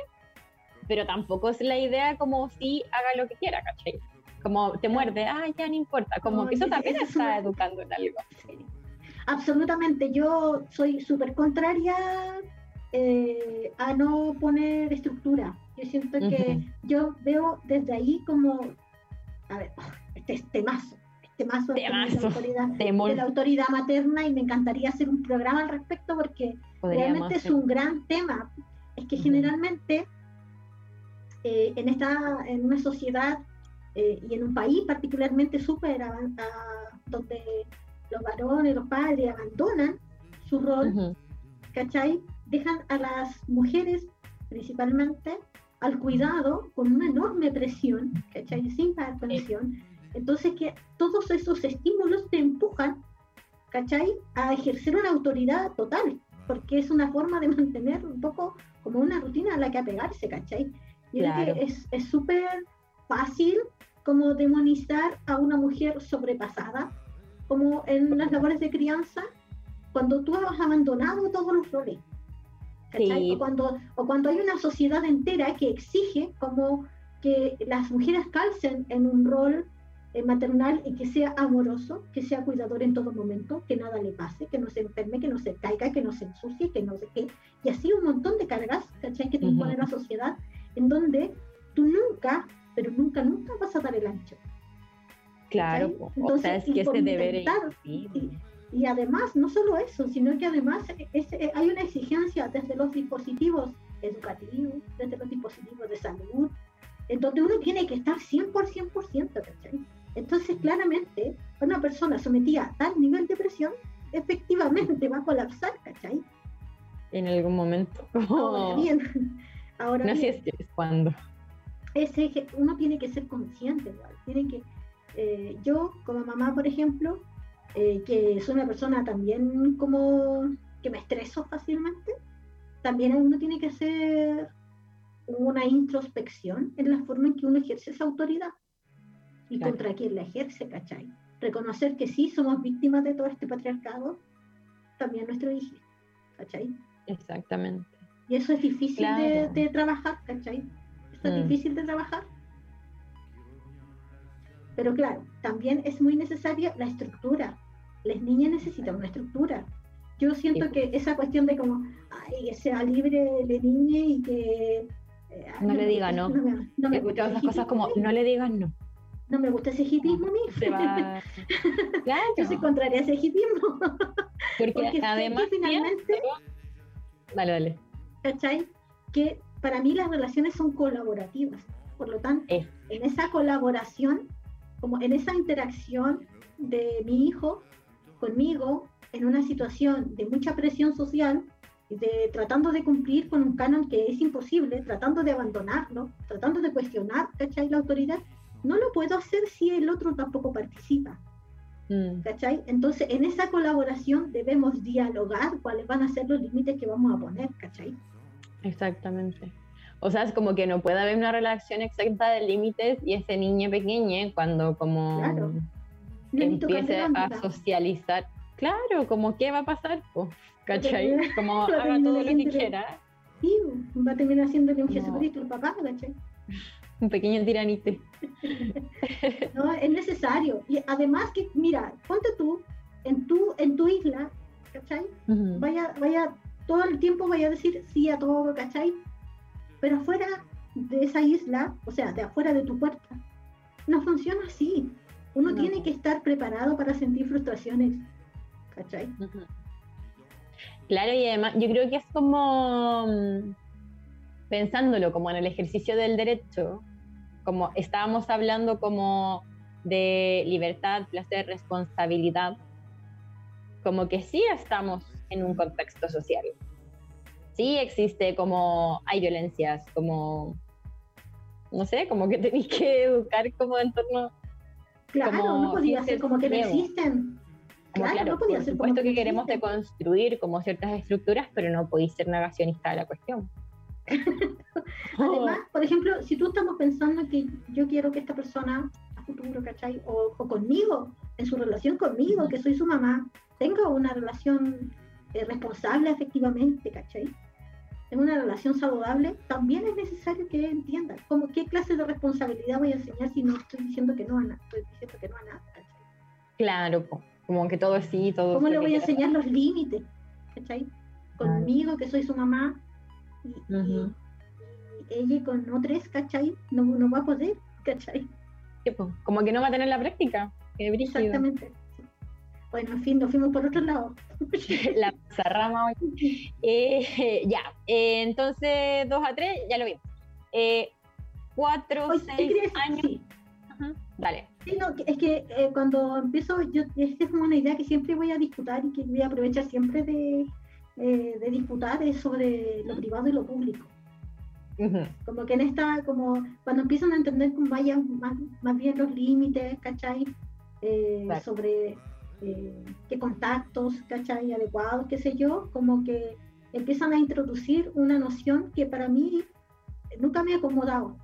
pero tampoco es la idea como si haga lo que quiera, ¿cachai? Como te muerde, ah, ya no importa, como No, que eso también es está una- educando en algo. Absolutamente, yo soy súper contraria eh, a no poner estructura. Yo siento que yo veo desde ahí como, a ver, oh, este es temazo, este temazo, de la Temazo, autoridad, de la autoridad materna y me encantaría hacer un programa al respecto porque Podríamos realmente es hacer- un gran tema. Es que generalmente eh, en, esta, en una sociedad eh, y en un país particularmente súper donde los varones, los padres abandonan su rol, Ujú. ¿cachai? Dejan a las mujeres principalmente al cuidado con una enorme presión, ¿cachai? Sin conexión. Entonces que todos esos estímulos te empujan, ¿cachai? A ejercer una autoridad total, porque es una forma de mantener un poco como una rutina a la que apegarse, ¿cachai? Creo Claro. que es es súper fácil como demonizar a una mujer sobrepasada, como en las labores de crianza, cuando tú has abandonado todos los roles. ¿cachai? Sí. O, cuando, o cuando hay una sociedad entera que exige como que las mujeres calcen en un rol eh, maternal y que sea amoroso, que sea cuidador en todo momento, que nada le pase, que no se enferme, que no se caiga, que no se ensucie, que no sé qué. Y así un montón de cargas, ¿cachai? Que te impone la sociedad, en donde tú nunca, pero nunca, nunca vas a dar el ancho. Claro, po. o Entonces, sea, es y que ese deber imposible. Y además, no solo eso, sino que además es- hay una exigencia desde los dispositivos educativos, desde los dispositivos de salud, en donde uno tiene que estar 100%, ¿cachai? Entonces, claramente, una persona sometida a tal nivel de presión, efectivamente va a colapsar, ¿cachai? en algún momento. Ahora como- bien, ahora no sé si es cuando. ese uno tiene que ser consciente, tiene que, eh, yo como mamá, por ejemplo, eh, que soy una persona también como que me estreso fácilmente, también uno tiene que hacer una introspección en la forma en que uno ejerce esa autoridad y Claro. contra quién la ejerce, ¿cachai? Reconocer que sí somos víctimas de todo este patriarcado, también nuestro hijo, ¿cachai? Exactamente. Y eso es difícil de, Claro. de trabajar, ¿cachai? Eso es Mm. difícil de trabajar. Pero claro, también es muy necesaria la estructura. Las niñas necesitan una estructura. Yo siento que esa cuestión de como, ay, que sea libre de niña y que... eh, no, le diga no. No me, no me He escuchado esas cosas como, no le digas no. No me gusta ese hipismo a mí. Se va... Claro. Yo soy contraria a ese hipismo. Porque, Porque que además finalmente- pienso- Dale, dale. ¿cachai? Que para mí las relaciones son colaborativas. Por lo tanto, en esa colaboración, como en esa interacción de mi hijo conmigo, en una situación de mucha presión social, de tratando de cumplir con un canon que es imposible, tratando de abandonarlo, tratando de cuestionar, ¿cachai? La autoridad, no lo puedo hacer si el otro tampoco participa. Mm, ¿cachai? Entonces, en esa colaboración debemos dialogar cuáles van a ser los límites que vamos a poner, ¿cachai? Exactamente. O sea, es como que no puede haber una relación exacta de límites y ese niño pequeño cuando como Claro. Empiece a socializar, claro, como qué va a pasar, po? ¿cachai? Porque- Como haga todo lo que quiera, Sí, va a terminar haciéndole un No. Jesucristo al papá, ¿cachai? Un pequeño tiranite. No, es necesario. Y además que, mira, ponte tú en tu, en tu isla, ¿cachai? Vaya, vaya, todo el tiempo vaya a decir sí a todo, ¿cachai? Pero afuera de esa isla, o sea, de afuera de tu puerta, no funciona así. Uno No. tiene que estar preparado para sentir frustraciones, ¿cachai? Claro, y además yo creo que es como mm, pensándolo como en el ejercicio del derecho, como estábamos hablando como de libertad, placer, responsabilidad, como que sí estamos en un contexto social. Sí existe como hay violencias, como no sé, como que tenéis que educar como en torno Claro, Como no podía ser como que no existen. Como, Claro, claro, no podía por ser como supuesto que que queremos deconstruir como ciertas estructuras, pero no podéis ser negacionista de la cuestión. Además, por ejemplo, si tú estamos pensando que yo quiero que esta persona a futuro, ¿cachai? O, o conmigo, en su relación conmigo, que soy su mamá, tenga una relación eh, responsable efectivamente, ¿cachai? En una relación saludable, también es necesario que entienda como qué clase de responsabilidad voy a enseñar si no estoy diciendo que no a nada, estoy diciendo que no a nada, ¿cachai? claro, como que todo es sí, todo ¿Cómo le voy a enseñar los límites? ¿Cachai? Conmigo, que soy su mamá, y, ella con otros, ¿cachai? No, no va a poder, ¿cachai? Sí, como que no va a tener la práctica. Qué. Exactamente. Bueno, en fin, nos fuimos por otro lado. la zarrama hoy. Eh, ya, eh, entonces 2 a 3, ya lo vimos. Eh, 4, Oye, ¿qué 6 quería decir? años. Sí, Dale. sí, no, es que eh, cuando empiezo, yo, esta es una idea que siempre voy a disputar y que voy a aprovechar siempre de, eh, de disputar, es sobre lo privado y lo público. Como que en esta, como cuando empiezan a entender como vayan más, más bien los límites, ¿cachai? Eh, Claro. sobre eh, qué contactos, ¿cachai? Adecuados, qué sé yo, como que empiezan a introducir una noción que para mí nunca me ha acomodado.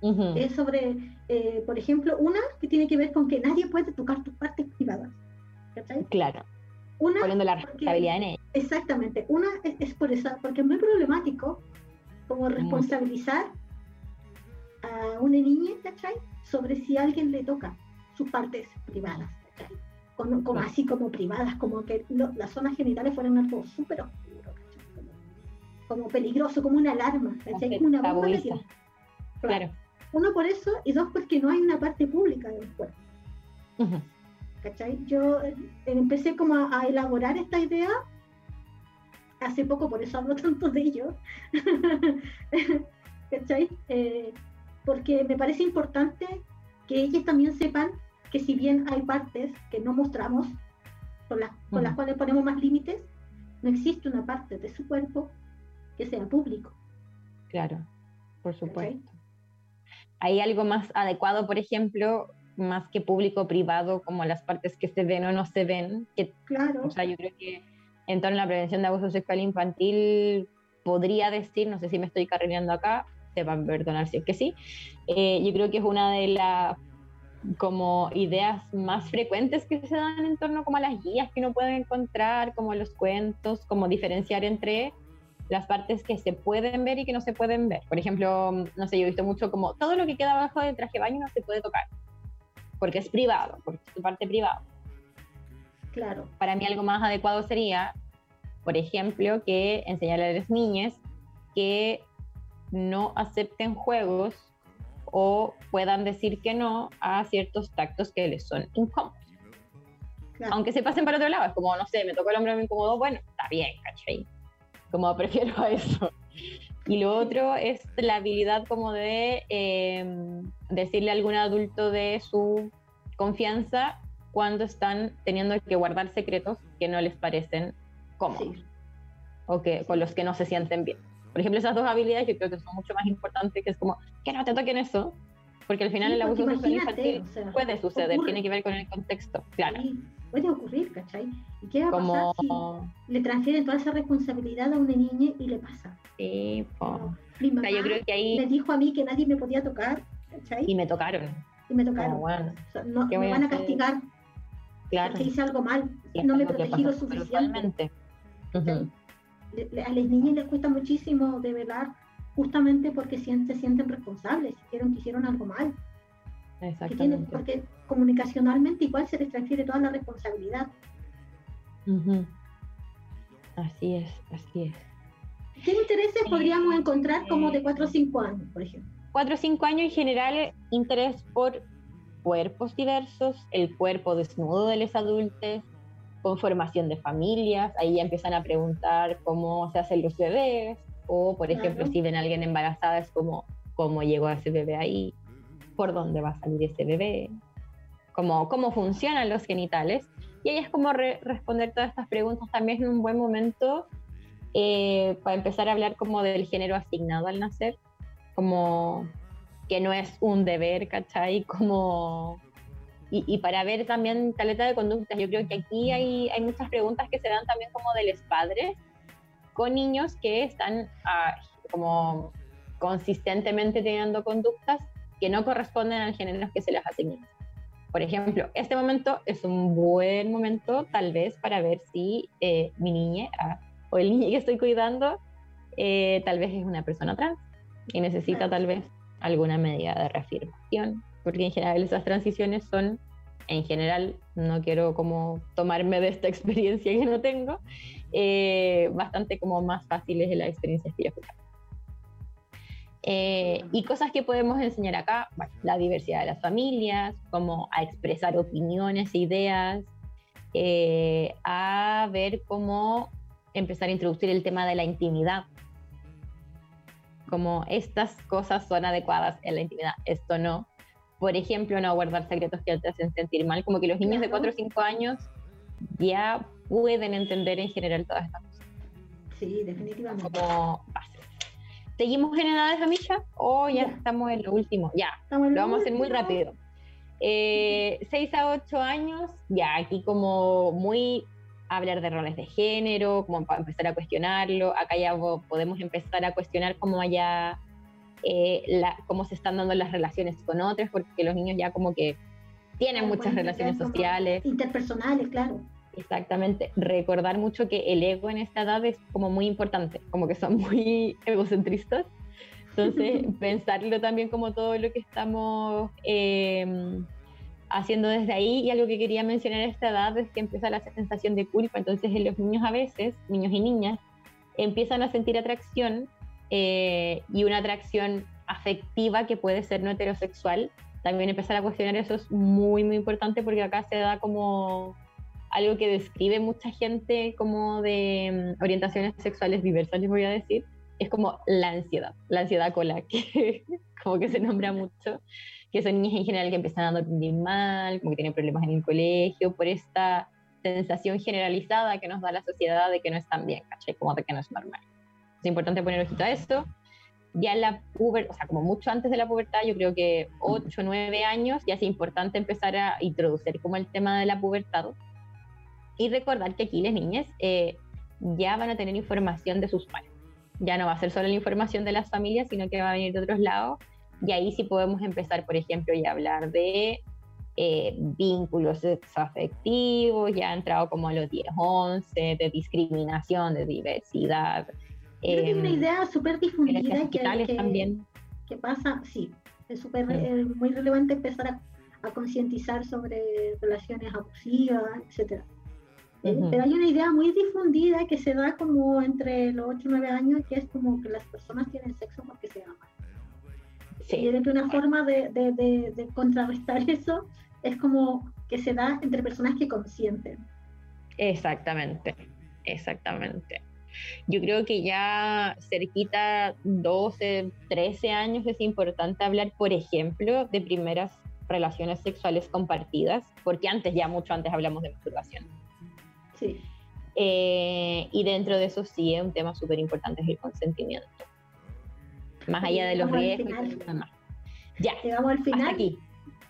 ujú. Es sobre, eh, por ejemplo, una que tiene que ver con que nadie puede tocar tus partes privadas, ¿cachai? Claro, Una, poniendo la porque- responsabilidad en ella. Exactamente. Una es, es por esa, porque es muy problemático como responsabilizar a una niña, ¿cachai? Sobre si alguien le toca sus partes privadas, ¿cachai? Como, así como privadas, como que lo- las zonas genitales fueran algo súper oscuro, ¿cachai? Como, como peligroso, como una alarma, ¿cachai? Como una bomba que. Claro. Uno por eso, y dos porque no hay una parte pública del cuerpo. Ujú. ¿Cachai? Yo eh, empecé como a, a elaborar esta idea hace poco, por eso hablo tanto de ello, ¿cachai? Eh, porque me parece importante que ellos también sepan que si bien hay partes que no mostramos, con las, con las Ujú. cuales ponemos más límites, no existe una parte de su cuerpo que sea público. Claro, por supuesto. ¿Hay algo más adecuado, por ejemplo, más que público privado, como las partes que se ven o no se ven? Que, Claro, o sea, yo creo que en torno a la prevención de abuso sexual infantil podría decir, no sé si me estoy carrileando acá, te van a perdonar si es que sí, eh, yo creo que es una de las como ideas más frecuentes que se dan en torno como a las guías que uno puede encontrar, como los cuentos, como diferenciar entre las partes que se pueden ver y que no se pueden ver. Por ejemplo, no sé, yo he visto mucho como todo lo que queda abajo del traje de baño no se puede tocar. Porque es privado, porque es tu parte privada. Claro. Para mí algo más adecuado sería, por ejemplo, que enseñarle a las niñas que no acepten juegos o puedan decir que no a ciertos tactos que les son incómodos. claro. Aunque se pasen para otro lado, es como, no sé, me tocó el hombro, me incomodó, bueno, está bien, ¿cachai? Como prefiero eso. Y lo otro es la habilidad como de eh, decirle a algún adulto de su confianza cuando están teniendo que guardar secretos que no les parecen cómodos Sí. o que con los que no se sienten bien. Por ejemplo, esas dos habilidades yo creo que son mucho más importantes, que es como que no te toquen eso, porque al final Sí, el abuso sexual infantil o sea, puede suceder, ocurre. tiene que ver con el contexto, claro. Sí, puede ocurrir, ¿cachai? ¿Y qué va a Como, pasar si le transfieren toda esa responsabilidad a una niña y le pasa? sí, po. No. Mi O mamá sea, yo creo que me ahí, dijo a mí que nadie me podía tocar, ¿cachai? y me tocaron, Y me tocaron. bueno, O sea, no ¿qué me a van a castigar claro. porque hice algo mal. y no me protegí lo suficiente. Le- le- a las niñas les cuesta muchísimo develar justamente porque se sienten responsables, sintieron que hicieron algo mal. Que tienen, Exactamente. porque comunicacionalmente igual se les transfiere toda la responsabilidad. Ujú. Así es, así es. ¿Qué intereses Sí, podríamos encontrar como de eh, 4 o 5 años, por ejemplo? 4 o 5 años en general, interés por cuerpos diversos, el cuerpo desnudo de los adultos, conformación de familias, ahí ya empiezan a preguntar cómo se hacen los bebés, o por ejemplo, Claro. si ven a alguien embarazada, es como cómo llegó ese bebé ahí, por dónde va a salir ese bebé, cómo, cómo funcionan los genitales. Y ahí es como re- responder todas estas preguntas también es un buen momento eh, para empezar a hablar como del género asignado al nacer, como que no es un deber, ¿cachai? Como... Y, y para ver también caleta de conductas, yo creo que aquí hay, hay muchas preguntas que se dan también como de los padres con niños que están ah, como consistentemente teniendo conductas que no corresponden al género que se les asigna. Por ejemplo, este momento es un buen momento tal vez para ver si eh, mi niña ah, o el niño que estoy cuidando eh, tal vez es una persona trans y necesita tal vez alguna medida de reafirmación, porque en general esas transiciones son, en general, no quiero como tomarme de esta experiencia que no tengo, eh, bastante como más fáciles de las experiencias que yo. Eh, y cosas que podemos enseñar acá, bueno, la diversidad de las familias, cómo a expresar opiniones, ideas, eh, a ver cómo empezar a introducir el tema de la intimidad, como estas cosas son adecuadas en la intimidad, esto no. Por ejemplo, no guardar secretos que te hacen sentir mal, como que los niños de Claro. 4 o 5 años ya pueden entender en general todas estas cosas Sí, definitivamente. como bases. ¿Seguimos en edades? ¿O ya, Ya. estamos en lo último? Ya, Estamos lo vamos a hacer muy rápido. 6 a 8 años, ya aquí como muy hablar de roles de género, como para empezar a cuestionarlo. Acá ya podemos empezar a cuestionar cómo allá, eh, la, cómo se están dando las relaciones con otros, porque los niños ya como que tienen Claro, muchas relaciones sociales. Interpersonales, claro. Exactamente, recordar mucho que el ego en esta edad es como muy importante, como que son muy egocentristas. Entonces, pensarlo también como todo lo que estamos eh, haciendo desde ahí. Y algo que quería mencionar a esta edad es que empieza la sensación de culpa. Entonces, en los niños a veces, niños y niñas, empiezan a sentir atracción eh, y una atracción afectiva que puede ser no heterosexual. También empezar a cuestionar eso es muy, muy importante porque acá se da como algo que describe mucha gente como de mm, orientaciones sexuales diversas, les voy a decir, es como la ansiedad, la ansiedad con la que como que se nombra mucho, que son niñas en general que empiezan a dormir mal, como que tienen problemas en el colegio, por esta sensación generalizada que nos da la sociedad de que no están bien, ¿cachai? Como de que no es normal. Es importante poner ojito a esto. Ya en la pubertad, o sea, como mucho antes de la pubertad, yo creo que 8 o 9 años, ya es importante empezar a introducir como el tema de la pubertad, y recordar que aquí las niñas eh, ya van a tener información de sus padres. Ya no va a ser solo la información de las familias, sino que va a venir de otros lados. Y ahí sí podemos empezar, por ejemplo, a hablar de eh, vínculos sexoafectivos, ya ha entrado como a los 10, 11, de discriminación, de diversidad. Creo que hay una em, idea súper difundida que, que, también. que pasa, sí, es súper Mm. eh, muy relevante empezar a, a concientizar sobre relaciones abusivas, etcétera. Eh, Ujú. Pero hay una idea muy difundida que se da como entre los 8 y 9 años, que es como que las personas tienen sexo porque se aman. Y Sí, yo creo que una forma de, de- de- de contrarrestar eso es como que se da entre personas que consienten. exactamente, exactamente. Yo creo que ya cerquita 12, 13 años es importante hablar, por ejemplo, de primeras relaciones sexuales compartidas, porque antes, ya mucho antes hablamos de masturbación. Sí. Eh, y dentro de eso sí es un tema súper importante es el consentimiento. Más allá de los riesgos y demás. Ya, Llegamos al final. hasta aquí.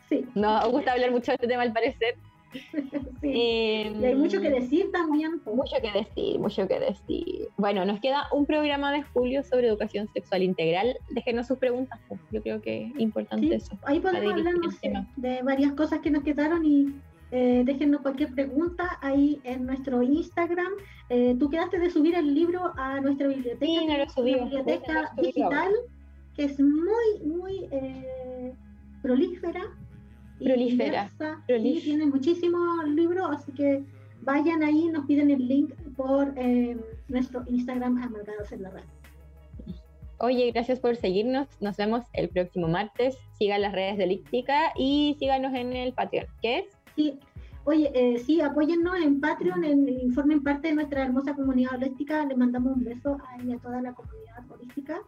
Sí, No gusta hablar mucho de este tema al parecer. sí. Eh, Y hay mucho que decir también. pues. Mucho que decir, mucho que decir. Bueno, nos queda un programa de julio sobre educación sexual integral. Déjenos sus preguntas. pues. Yo creo que es importante Sí, eso. ahí podemos hablar no sé, de varias cosas que nos quedaron y eh, déjennos cualquier pregunta ahí en nuestro Instagram. Eh, Tú quedaste de subir el libro a nuestra biblioteca. Sí, no lo subido. biblioteca digital que es muy, muy eh, prolífera. Prolífera, diversa, prolífera. Y tiene muchísimos libros, así que vayan ahí, nos piden el link por eh, nuestro Instagram Amargados en la Red. Oye, gracias por seguirnos. Nos vemos el próximo martes. Sigan las redes de Líptica y síganos en el Patreon. ¿Qué es? Sí, oye, eh, sí, apóyennos en Patreon en- y formen parte de nuestra hermosa comunidad holística. Les mandamos un beso a, y a toda la comunidad holística.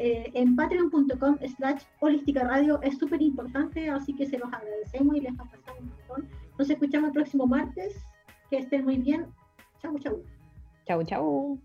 Eh, en patreon.com slash holística radio es súper importante, así que se los agradecemos y les pasado un montón. Nos escuchamos el próximo martes. Que estén muy bien. Chau, chau. Chau, chau.